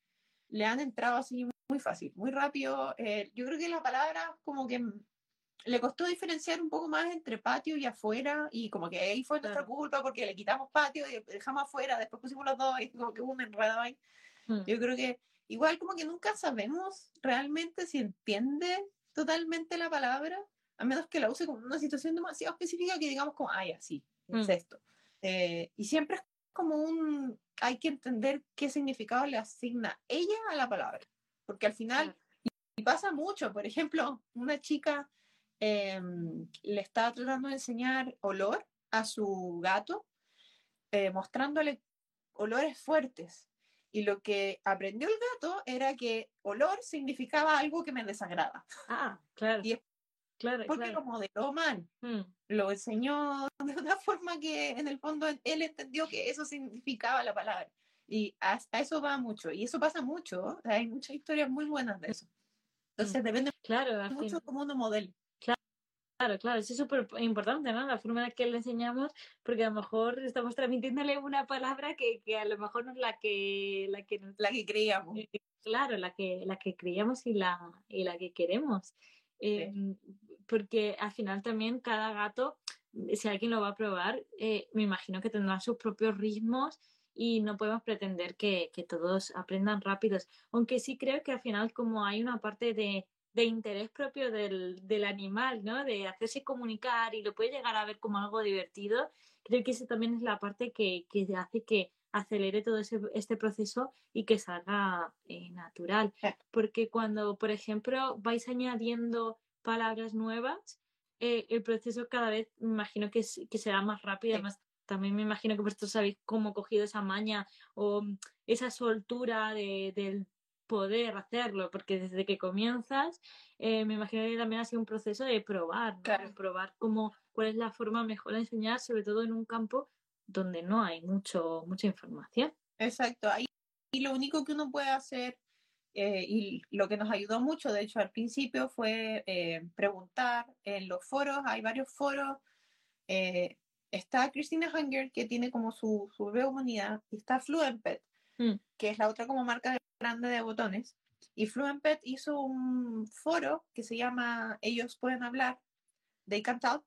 le han entrado así muy fácil, muy rápido. Eh, yo creo que la palabra como que le costó diferenciar un poco más entre patio y afuera, y como que ahí fue nuestra culpa porque le quitamos patio y dejamos afuera, después pusimos los dos y como que un enredo ahí. Hmm. Yo creo que igual como que nunca sabemos realmente si entiende totalmente la palabra, a menos que la use como una situación demasiado específica que digamos como, ay, así, es hmm. esto. Eh, y siempre es como un, hay que entender qué significado le asigna ella a la palabra, porque al final, y pasa mucho, por ejemplo, una chica Em, le estaba tratando de enseñar olor a su gato, eh, mostrándole olores fuertes. Y lo que aprendió el gato era que olor significaba algo que me desagrada. Ah, claro. Y claro, porque lo modeló mal. Mm. Lo enseñó [laughs] de una forma que en el fondo él entendió que eso significaba la palabra. Y a, eso va mucho. Y eso pasa mucho. Hay muchas historias muy buenas de eso. Entonces mm. depende claro, mucho cómo uno modela. Claro, claro, es súper importante, ¿no? La forma en que le enseñamos, porque a lo mejor estamos transmitiéndole una palabra que, que a lo mejor no es la que, la que, la que creíamos. Eh, claro, la que, la que creíamos y la, y la que queremos. Em, porque al final también cada gato, si alguien lo va a probar, eh, me imagino que tendrá sus propios ritmos y no podemos pretender que, que todos aprendan rápidos. Aunque sí creo que al final como hay una parte de de interés propio del, del, animal, ¿no? De hacerse comunicar y lo puede llegar a ver como algo divertido. Creo que eso también es la parte que, que hace que acelere todo ese, este proceso y que salga eh, natural. Porque cuando, por ejemplo, vais añadiendo palabras nuevas, eh, el proceso cada vez me imagino que, que será más rápido. Además, también me imagino que vosotros sabéis cómo cogido esa maña o esa soltura de, del poder hacerlo, porque desde que comienzas, eh, me imagino que también ha sido un proceso de probar, probar cómo, cuál es la forma mejor de enseñar, sobre todo en un campo donde no hay mucho, mucha información. Exacto, ahí y lo único que uno puede hacer eh, y lo que nos ayudó mucho, de hecho, al principio fue eh, preguntar en los foros, hay varios foros. está Cristina Hunger, que tiene como su, su comunidad, y está FluentPet, mm. que es la otra como marca de grande de botones. Y FluentPet hizo un foro que se llama Ellos pueden hablar, They Can Talk,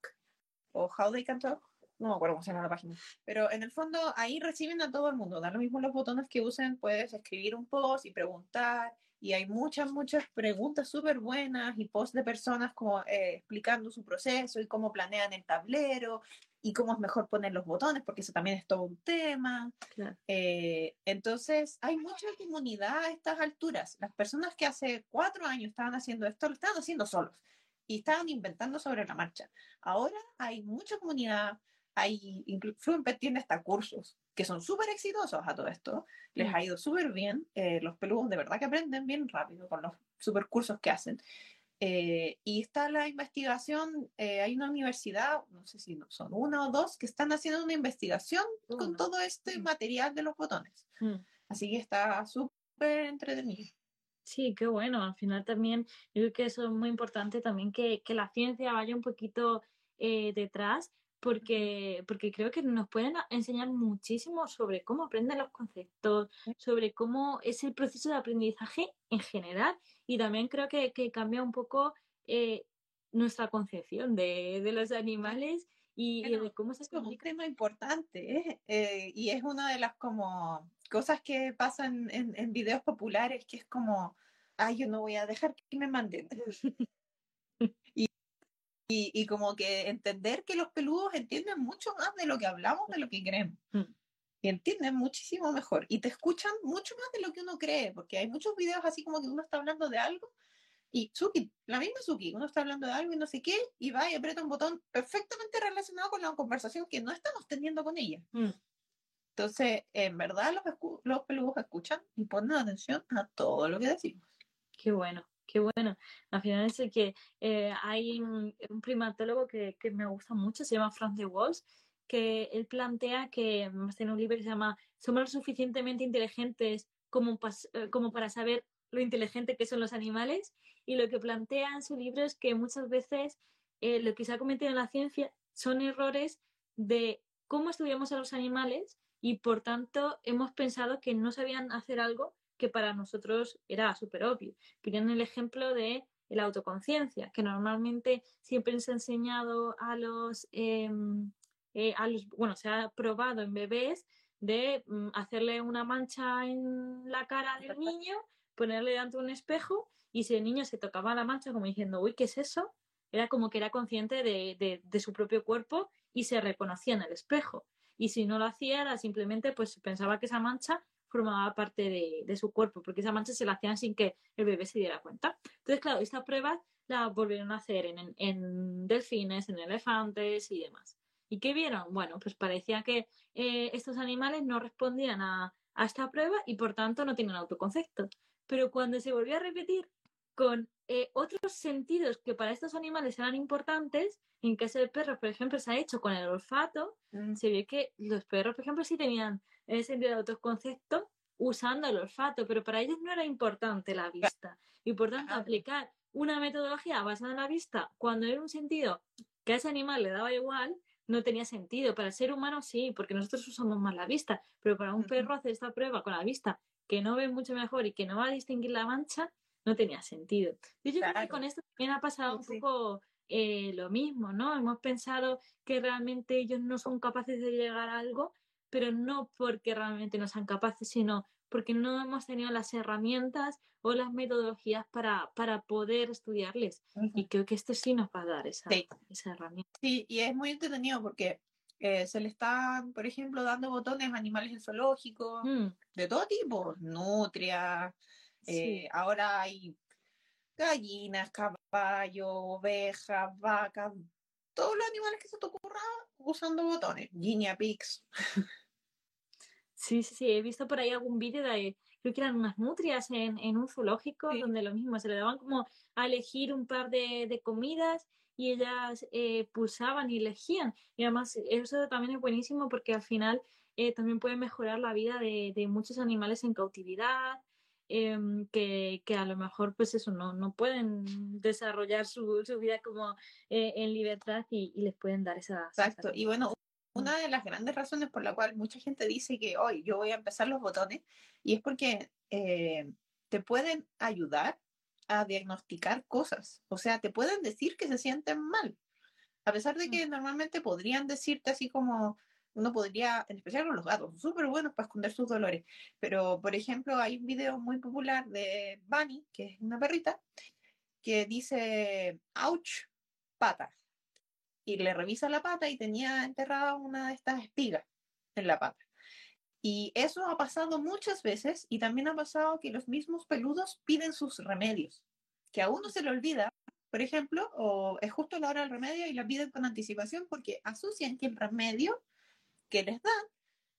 o How They Can Talk, no me acuerdo cómo se llama la página. Pero en el fondo ahí reciben a todo el mundo, da lo mismo los botones que usen, puedes escribir un post y preguntar. Y hay muchas, muchas preguntas súper buenas y posts de personas como eh, explicando su proceso y cómo planean el tablero y cómo es mejor poner los botones, porque eso también es todo un tema. Eh, entonces, hay mucha comunidad a estas alturas. Las personas que hace cuatro años estaban haciendo esto, lo estaban haciendo solos y estaban inventando sobre la marcha. Ahora hay mucha comunidad, hay, Fluentpet tiene hasta cursos que son súper exitosos a todo esto, les mm. ha ido súper bien, eh, los peludos de verdad que aprenden bien rápido con los super cursos que hacen. Eh, y está la investigación, eh, hay una universidad, no sé si son una o dos, que están haciendo una investigación con todo este mm. material de los botones. Mm. Así que está súper entretenido. Sí, qué bueno. Al final también, yo creo que eso es muy importante también que, que la ciencia vaya un poquito eh, detrás, porque, porque creo que nos pueden enseñar muchísimo sobre cómo aprenden los conceptos, sobre cómo es el proceso de aprendizaje en general y también creo que, que cambia un poco eh, nuestra concepción de, de, los animales y, de cómo se Es un tema importante ¿eh? Eh, y es una de las como cosas que pasan en, en, videos populares que es como, ay, yo no voy a dejar que me manden. [laughs] y, y, como que entender que los peludos entienden mucho más de lo que hablamos, de lo que creemos. Mm y entienden muchísimo mejor y te escuchan mucho más de lo que uno cree, porque hay muchos videos así como que uno está hablando de algo y Suki, la misma Suki, uno está hablando de algo y no sé qué, y va y aprieta un botón perfectamente relacionado con la conversación que no estamos teniendo con ella. Mm. Entonces, en verdad los, los peludos escuchan y ponen atención a todo lo que decimos. Qué bueno, qué bueno. Al final es que eh, hay un, primatólogo que, que, me gusta mucho, se llama Franz de Walls, que él plantea que tiene un libro que se llama Somos lo suficientemente inteligentes como, eh, como para saber lo inteligente que son los animales y lo que plantea en su libro es que muchas veces eh, lo que se ha cometido en la ciencia son errores de cómo estudiamos a los animales y por tanto hemos pensado que no sabían hacer algo que para nosotros era súper obvio. Ponían el ejemplo de la autoconciencia, que normalmente siempre se ha enseñado a los em, eh, bueno, se ha probado en bebés de mm, hacerle una mancha en la cara del niño, ponerle delante un espejo y si el niño se tocaba la mancha como diciendo, uy, ¿qué es eso? Era como que era consciente de, de, su propio cuerpo y se reconocía en el espejo. Y si no lo hacía, era simplemente pues pensaba que esa mancha formaba parte de, de, su cuerpo, porque esa mancha se la hacían sin que el bebé se diera cuenta. Entonces, claro, esta prueba la volvieron a hacer en, en delfines, en elefantes y demás. ¿Y qué vieron? Bueno, pues parecía que eh, estos animales no respondían a, esta prueba y por tanto no tienen autoconcepto. Pero cuando se volvió a repetir con eh, otros sentidos que para estos animales eran importantes, en caso de perros, por ejemplo, se ha hecho con el olfato, mm. se ve que los perros, por ejemplo, sí tenían el sentido de autoconcepto usando el olfato, pero para ellos no era importante la vista. Y por tanto, aplicar una metodología basada en la vista cuando era un sentido que a ese animal le daba igual, no tenía sentido. Para el ser humano sí, porque nosotros usamos más la vista, pero para un perro hacer esta prueba con la vista, que no ve mucho mejor y que no va a distinguir la mancha, no tenía sentido. Yo creo que con esto también ha pasado un poco eh, lo mismo, ¿no? Hemos pensado que realmente ellos no son capaces de llegar a algo, pero no porque realmente no sean capaces, sino porque no hemos tenido las herramientas o las metodologías para, para poder estudiarles. Y creo que esto sí nos va a dar esa, esa herramienta. Sí, y es muy entretenido porque eh, se le están, por ejemplo, dando botones a animales en zoológicos, mm. de todo tipo, nutria, eh, ahora hay gallinas, caballos, ovejas, vacas, todos los animales que se te ocurra usando botones, guinea pigs. [laughs] Sí, sí, sí, he visto por ahí algún vídeo de, creo que eran unas nutrias en, en un zoológico, donde lo mismo, se le daban como a elegir un par de, de comidas y ellas eh, pulsaban y elegían. Y además eso también es buenísimo porque al final eh, también puede mejorar la vida de, de muchos animales en cautividad. Em, que, que, a lo mejor pues eso no, no pueden desarrollar su, su vida como eh, en libertad y, y, les pueden dar esa exacto y bueno una de las grandes razones por la cual mucha gente dice que hoy yo voy a empezar los botones y es porque te pueden ayudar a diagnosticar cosas. O sea, te pueden decir que se sienten mal. A pesar de que normalmente podrían decirte así como uno podría, en especial con los gatos, súper buenos para esconder sus dolores. Pero, por ejemplo, hay un video muy popular de Bunny, que es una perrita, que dice, ouch, pata. Y le revisa la pata y tenía enterrada una de estas espigas en la pata. Y eso ha pasado muchas veces y también ha pasado que los mismos peludos piden sus remedios, que a uno se le olvida, por ejemplo, o es justo la hora del remedio y la piden con anticipación porque asocian que el remedio que les dan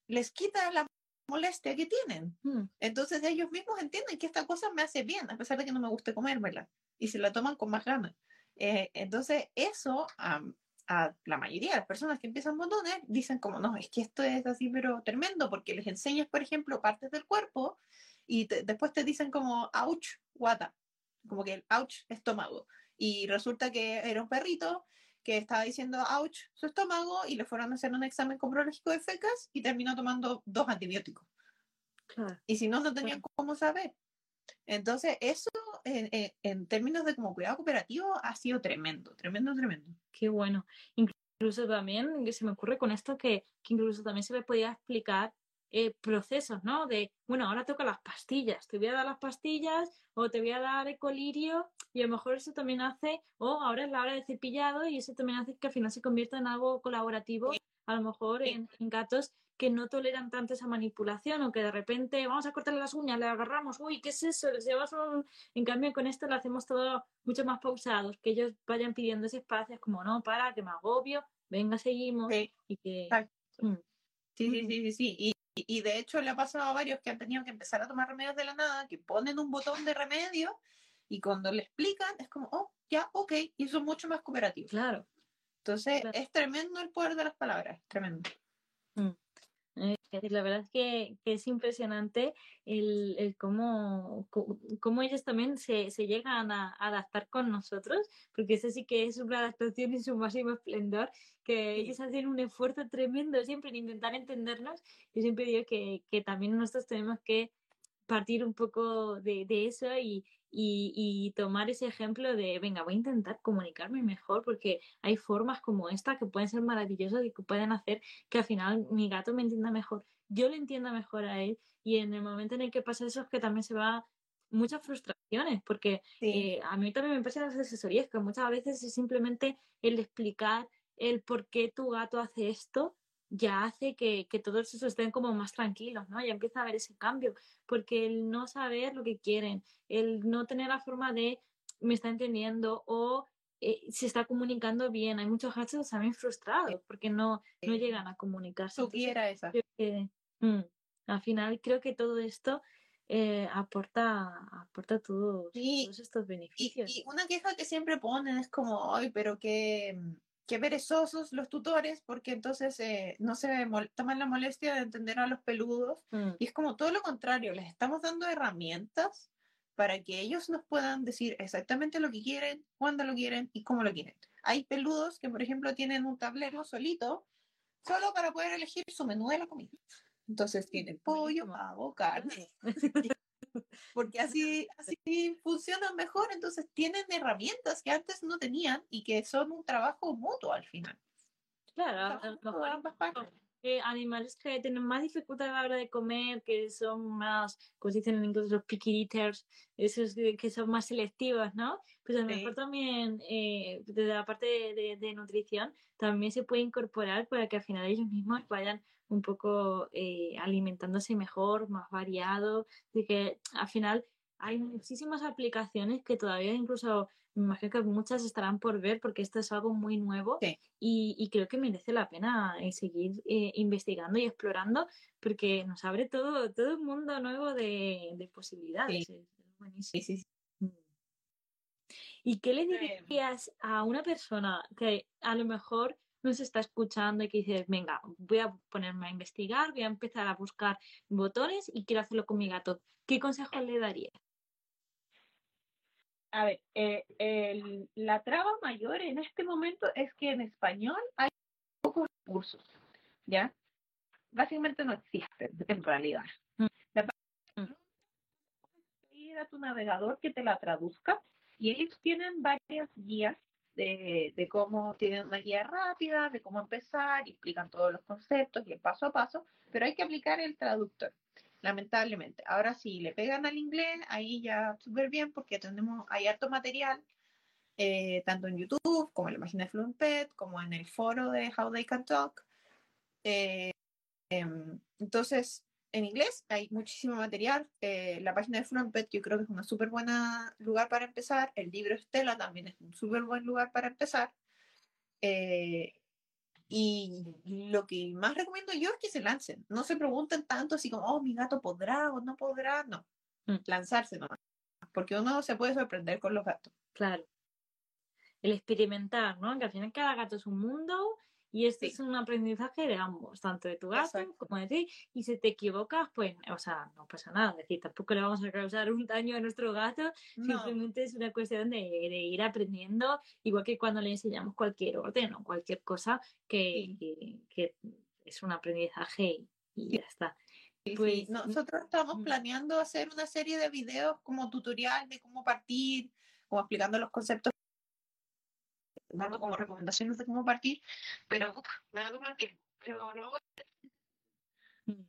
les quita la molestia que tienen. Hmm. Entonces ellos mismos entienden que esta cosa me hace bien, a pesar de que no me guste comérmela, y se la toman con más ganas. Eh, entonces eso a la mayoría de las personas que empiezan botones dicen como, no, es que esto es así, pero tremendo, porque les enseñas, por ejemplo, partes del cuerpo y después te dicen como, ouch, guata, como que el ouch, estómago. Y resulta que era un perrito que estaba diciendo ouch su estómago y le fueron a hacer un examen comprológico de fecas y terminó tomando dos antibióticos. Y si no, no tenían cómo saber. Entonces, eso en, términos de como cuidado cooperativo ha sido tremendo, tremendo, tremendo. Qué bueno. Incluso también, se me ocurre con esto que, que incluso también se le podía explicar eh, procesos, ¿no? De, bueno, ahora toca las pastillas, te voy a dar las pastillas o te voy a dar ecolirio y a lo mejor eso también hace, o ahora es la hora de cepillado y eso también hace que al final se convierta en algo colaborativo, a lo mejor en, en gatos que no toleran tanto esa manipulación o que de repente vamos a cortarle las uñas, le agarramos, uy, ¿qué es eso? Les llevas un... En cambio, con esto lo hacemos todo mucho más pausados, que ellos vayan pidiendo ese espacio, es como, no, para, que me agobio, venga, seguimos. Y que... Mm. Sí, sí, sí, sí, sí. Y, y de hecho le ha pasado a varios que han tenido que empezar a tomar remedios de la nada, que ponen un botón de remedio y cuando le explican es como, oh, ya, ok, y son mucho más cooperativos. Claro. Entonces, es tremendo el poder de las palabras, tremendo. Mm. Eh, la verdad es que, es impresionante el, cómo, cómo, ellos también se, llegan a adaptar con nosotros, porque eso sí que es una adaptación en su máximo esplendor, que ellos hacen un esfuerzo tremendo siempre en intentar entendernos. Yo siempre digo que, que también nosotros tenemos que partir un poco de, de eso y, y, y, tomar ese ejemplo de, venga, voy a intentar comunicarme mejor porque hay formas como esta que pueden ser maravillosas y que pueden hacer que al final mi gato me entienda mejor, yo le entienda mejor a él y en el momento en el que pasa eso es que también se va muchas frustraciones porque eh, a mí también me pasan las asesorías que muchas veces es simplemente el explicar el por qué tu gato hace esto ya hace que, que, todos esos estén como más tranquilos, ¿no? Ya empieza a haber ese cambio, porque el no saber lo que quieren, el no tener la forma de me está entendiendo o eh, se está comunicando bien. Hay muchos gatos también frustrados porque no, no llegan a comunicarse. Tú esa. Mm, al final creo que todo esto eh, aporta, aporta todos estos beneficios. Y, y, una queja que siempre ponen es como, ay, pero que qué perezosos los tutores, porque entonces eh, no se toman la molestia de entender a los peludos. Mm. Y es como todo lo contrario, les estamos dando herramientas para que ellos nos puedan decir exactamente lo que quieren, cuándo lo quieren y cómo lo quieren. Hay peludos que, por ejemplo, tienen un tablero solito, solo para poder elegir su menú de la comida. Entonces tienen pollo, pavo, carne. [laughs] [laughs] porque así, así funcionan mejor, entonces tienen herramientas que antes no tenían y que son un trabajo mutuo al final. Claro, eh, animales que tienen más dificultad a la hora de comer, que son más, como dicen en inglés, los picky eaters, esos que son más selectivos, ¿no? Pues a lo mejor también, eh, desde la parte de, nutrición, también se puede incorporar para que al final ellos mismos vayan un poco eh, alimentándose mejor, más variado, de que al final hay muchísimas aplicaciones que todavía incluso me imagino que muchas estarán por ver porque esto es algo muy nuevo y, creo que merece la pena eh, seguir eh, investigando y explorando porque nos abre todo, todo un mundo nuevo de, posibilidades. Sí. Mm. ¿Y qué le dirías a una persona que a lo mejor nos está escuchando y que dice, venga, voy a ponerme a investigar, voy a empezar a buscar botones y quiero hacerlo con mi gato? ¿Qué consejos le darías? a ver, eh, la traba mayor en este momento es que en español hay pocos recursos, ¿ya? Básicamente no existen [laughs] en realidad. Mm. Mm. ir a tu navegador que te la traduzca y ellos tienen varias guías de, de, cómo tienen una guía rápida, de cómo empezar, y explican todos los conceptos y el paso a paso, pero hay que aplicar el traductor lamentablemente. Ahora sí, le pegan al inglés, ahí ya súper bien porque tenemos, hay harto material, eh, tanto en YouTube como en la página de Fluent Pet, como en el foro de How They Can Talk. Eh, em, entonces, en inglés hay muchísimo material. Eh, la página de Fluent Pet yo creo que es una súper buena lugar para empezar. El libro Estela también es un súper buen lugar para empezar. Y lo que más recomiendo yo es que se lancen. No se pregunten tanto así como, oh, mi gato podrá o no podrá. No, mm. lanzarse nomás. Porque uno se puede sorprender con los gatos. Claro. El experimentar, ¿no? Que al final cada gato es un mundo y este es un aprendizaje de ambos, tanto de tu gato como de ti. Y si te equivocas, pues, o sea, no pasa nada. Es decir, tampoco le vamos a causar un daño a nuestro gato. Simplemente es una cuestión de, ir aprendiendo, igual que cuando le enseñamos cualquier orden o cualquier cosa que, que, es un aprendizaje y, ya está. Pues, nosotros estamos planeando hacer una serie de videos como tutorial de cómo partir, como explicando los conceptos dando como recomendaciones de cómo partir, pero nada más que mm.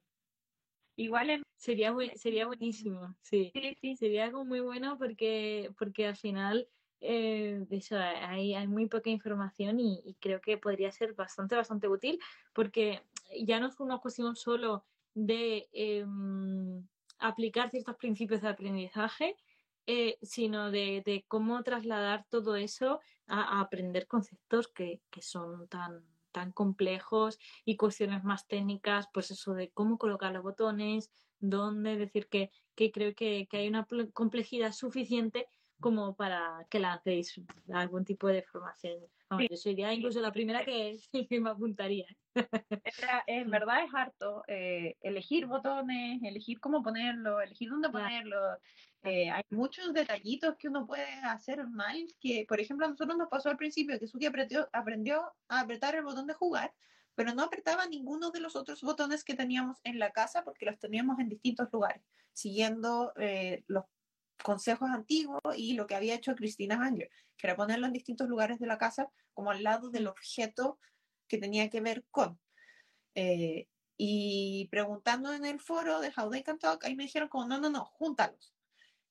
Igual sería sería buenísimo, sí. sí. Sería algo muy bueno porque porque al final eh, eso, hay, hay muy poca información y, creo que podría ser bastante, bastante útil porque ya no es una cuestión solo de em, aplicar ciertos principios de aprendizaje, eh, sino de, cómo trasladar todo eso a, aprender conceptos que, son tan, tan complejos y cuestiones más técnicas, pues eso de cómo colocar los botones, dónde, decir que, que creo que, que hay una complejidad suficiente como para que lancéis algún tipo de formación. Yo sería incluso la primera que, [laughs] me apuntaría. en verdad es harto eh, elegir botones, elegir cómo ponerlo, elegir dónde ponerlo. Eh, hay muchos detallitos que uno puede hacer mal, que por ejemplo a nosotros nos pasó al principio que Suki aprendió, aprendió a apretar el botón de jugar, pero no apretaba ninguno de los otros botones que teníamos en la casa porque los teníamos en distintos lugares, siguiendo eh, los consejos antiguos y lo que había hecho Cristina Hanger, que era ponerlo en distintos lugares de la casa, como al lado del objeto que tenía que ver con. Eh, y preguntando en el foro de How They Can Talk, ahí me dijeron como, no, no, no, júntalos.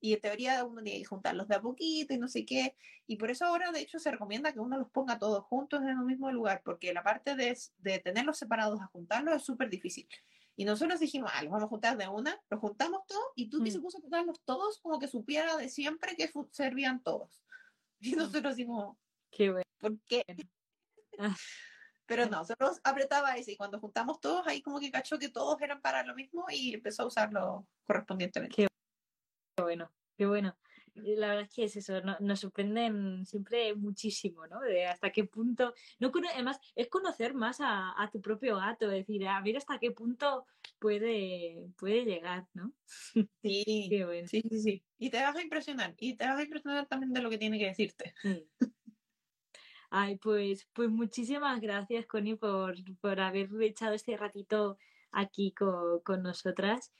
Y en teoría uno tiene que juntarlos de a poquito y no sé qué. Y por eso ahora, de hecho, se recomienda que uno los ponga todos juntos en un mismo lugar, porque la parte de, de tenerlos separados a juntarlos es súper difícil. Y nosotros dijimos, ah, los vamos a juntar de una, los juntamos todos y tú mm. se puso a juntarlos todos como que supiera de siempre que servían todos. [laughs] Y nosotros dijimos, qué bueno. ¿Por qué? Ah. [laughs] Pero no, nosotros apretaba ese y cuando juntamos todos, ahí como que cachó que todos eran para lo mismo y empezó a usarlo correspondientemente. Qué bueno, qué bueno la verdad es que es eso, nos sorprenden siempre muchísimo, ¿no? De hasta qué punto, no además es conocer más a, tu propio gato, es decir, a ver hasta qué punto puede, puede llegar, ¿no? [laughs] Sí, sí, sí, sí. Y te vas a impresionar, y te vas a impresionar también de lo que tiene que decirte. Mm. Ay, pues, pues muchísimas gracias, Connie, por, por haber echado este ratito aquí con, con nosotras.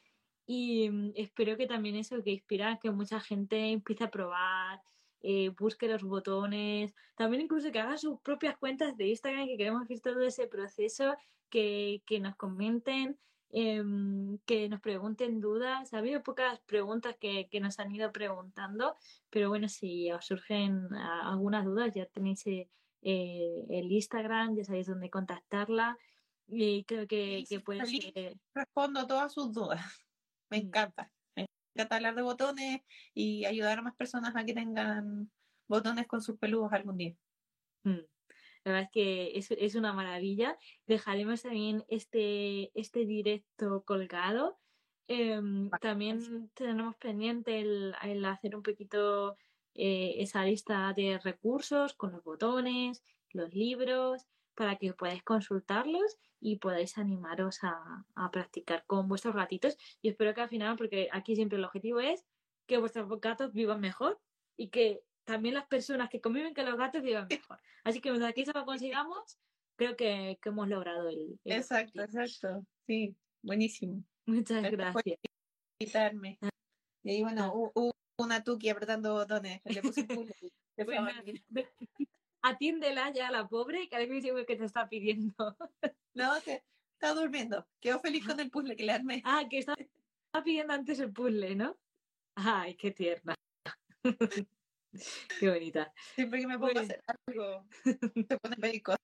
Y mm, espero que también eso, que inspira que mucha gente empiece a probar, eh, busque los botones, también incluso que haga sus propias cuentas de Instagram, que queremos ver todo ese proceso que, que nos comenten, em, que nos pregunten dudas. Ha habido pocas preguntas que, que nos han ido preguntando, pero bueno, si os surgen ah, algunas dudas, ya tenéis eh, eh, el Instagram, ya sabéis dónde contactarla. Y creo que, que puede ser. Respondo a todas sus dudas. Me Mm. encanta. Me encanta hablar de botones y ayudar a más personas a que tengan botones con sus peludos algún día. Mm. La verdad es que es, es una maravilla. Dejaremos también este, este directo colgado. Em, también tenemos pendiente el, el hacer un poquito eh, esa lista de recursos con los botones, los libros, para que podáis consultarlos y podáis animaros a, a practicar con vuestros gatitos. Y espero que al final, porque aquí siempre el objetivo es que vuestros gatos vivan mejor y que también las personas que conviven con los gatos vivan [laughs] mejor. Así que mientras que eso lo consigamos, creo que, que hemos logrado el, el Exacto, objetivo. exacto. Sí, buenísimo. Muchas Gracias por gracias. invitarme. Y ahí, bueno, Ah. hu- hubo una tuki apretando botones. Le puse. [laughs] Le atiéndela ya, la pobre, que ahora mismo que te está pidiendo. [laughs] No, que está durmiendo. Quedó feliz con el puzzle que le armé. Ah, que está estaba pidiendo antes el puzzle, ¿no? Ay, qué tierna. [laughs] qué bonita. Siempre que me pongo a hacer algo, se pone a pedir cosas.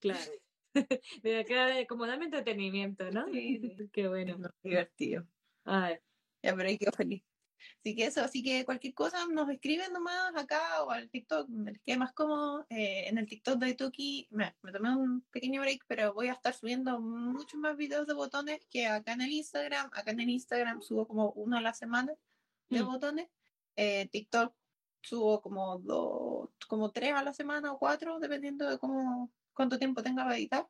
Claro. [laughs] De como dame entretenimiento, ¿no? Sí, sí. Qué bueno. No, divertido. Ay, Ya, pero ahí quedó feliz. Así que eso, así que cualquier cosa nos escriben nomás acá o al TikTok, me les quede más cómodo. Eh, en el TikTok de Tuki me, me tomé un pequeño break, pero voy a estar subiendo muchos más videos de botones que acá en el Instagram. Acá en el Instagram subo como uno a la semana de Mm. botones. Eh, TikTok subo como dos, como tres a la semana o cuatro, dependiendo de cómo, cuánto tiempo tenga para editar.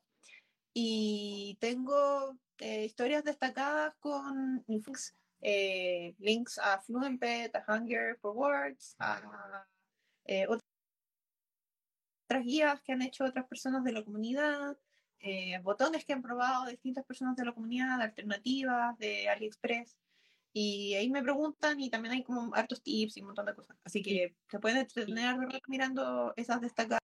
Y tengo eh, historias destacadas con links, eh, links a FluentPet, a Hunger for Words, a eh, otras guías que han hecho otras personas de la comunidad, eh, botones que han probado distintas personas de la comunidad, alternativas de AliExpress. Y ahí me preguntan y también hay como hartos tips y un montón de cosas. Así que se pueden entretener mirando esas destacadas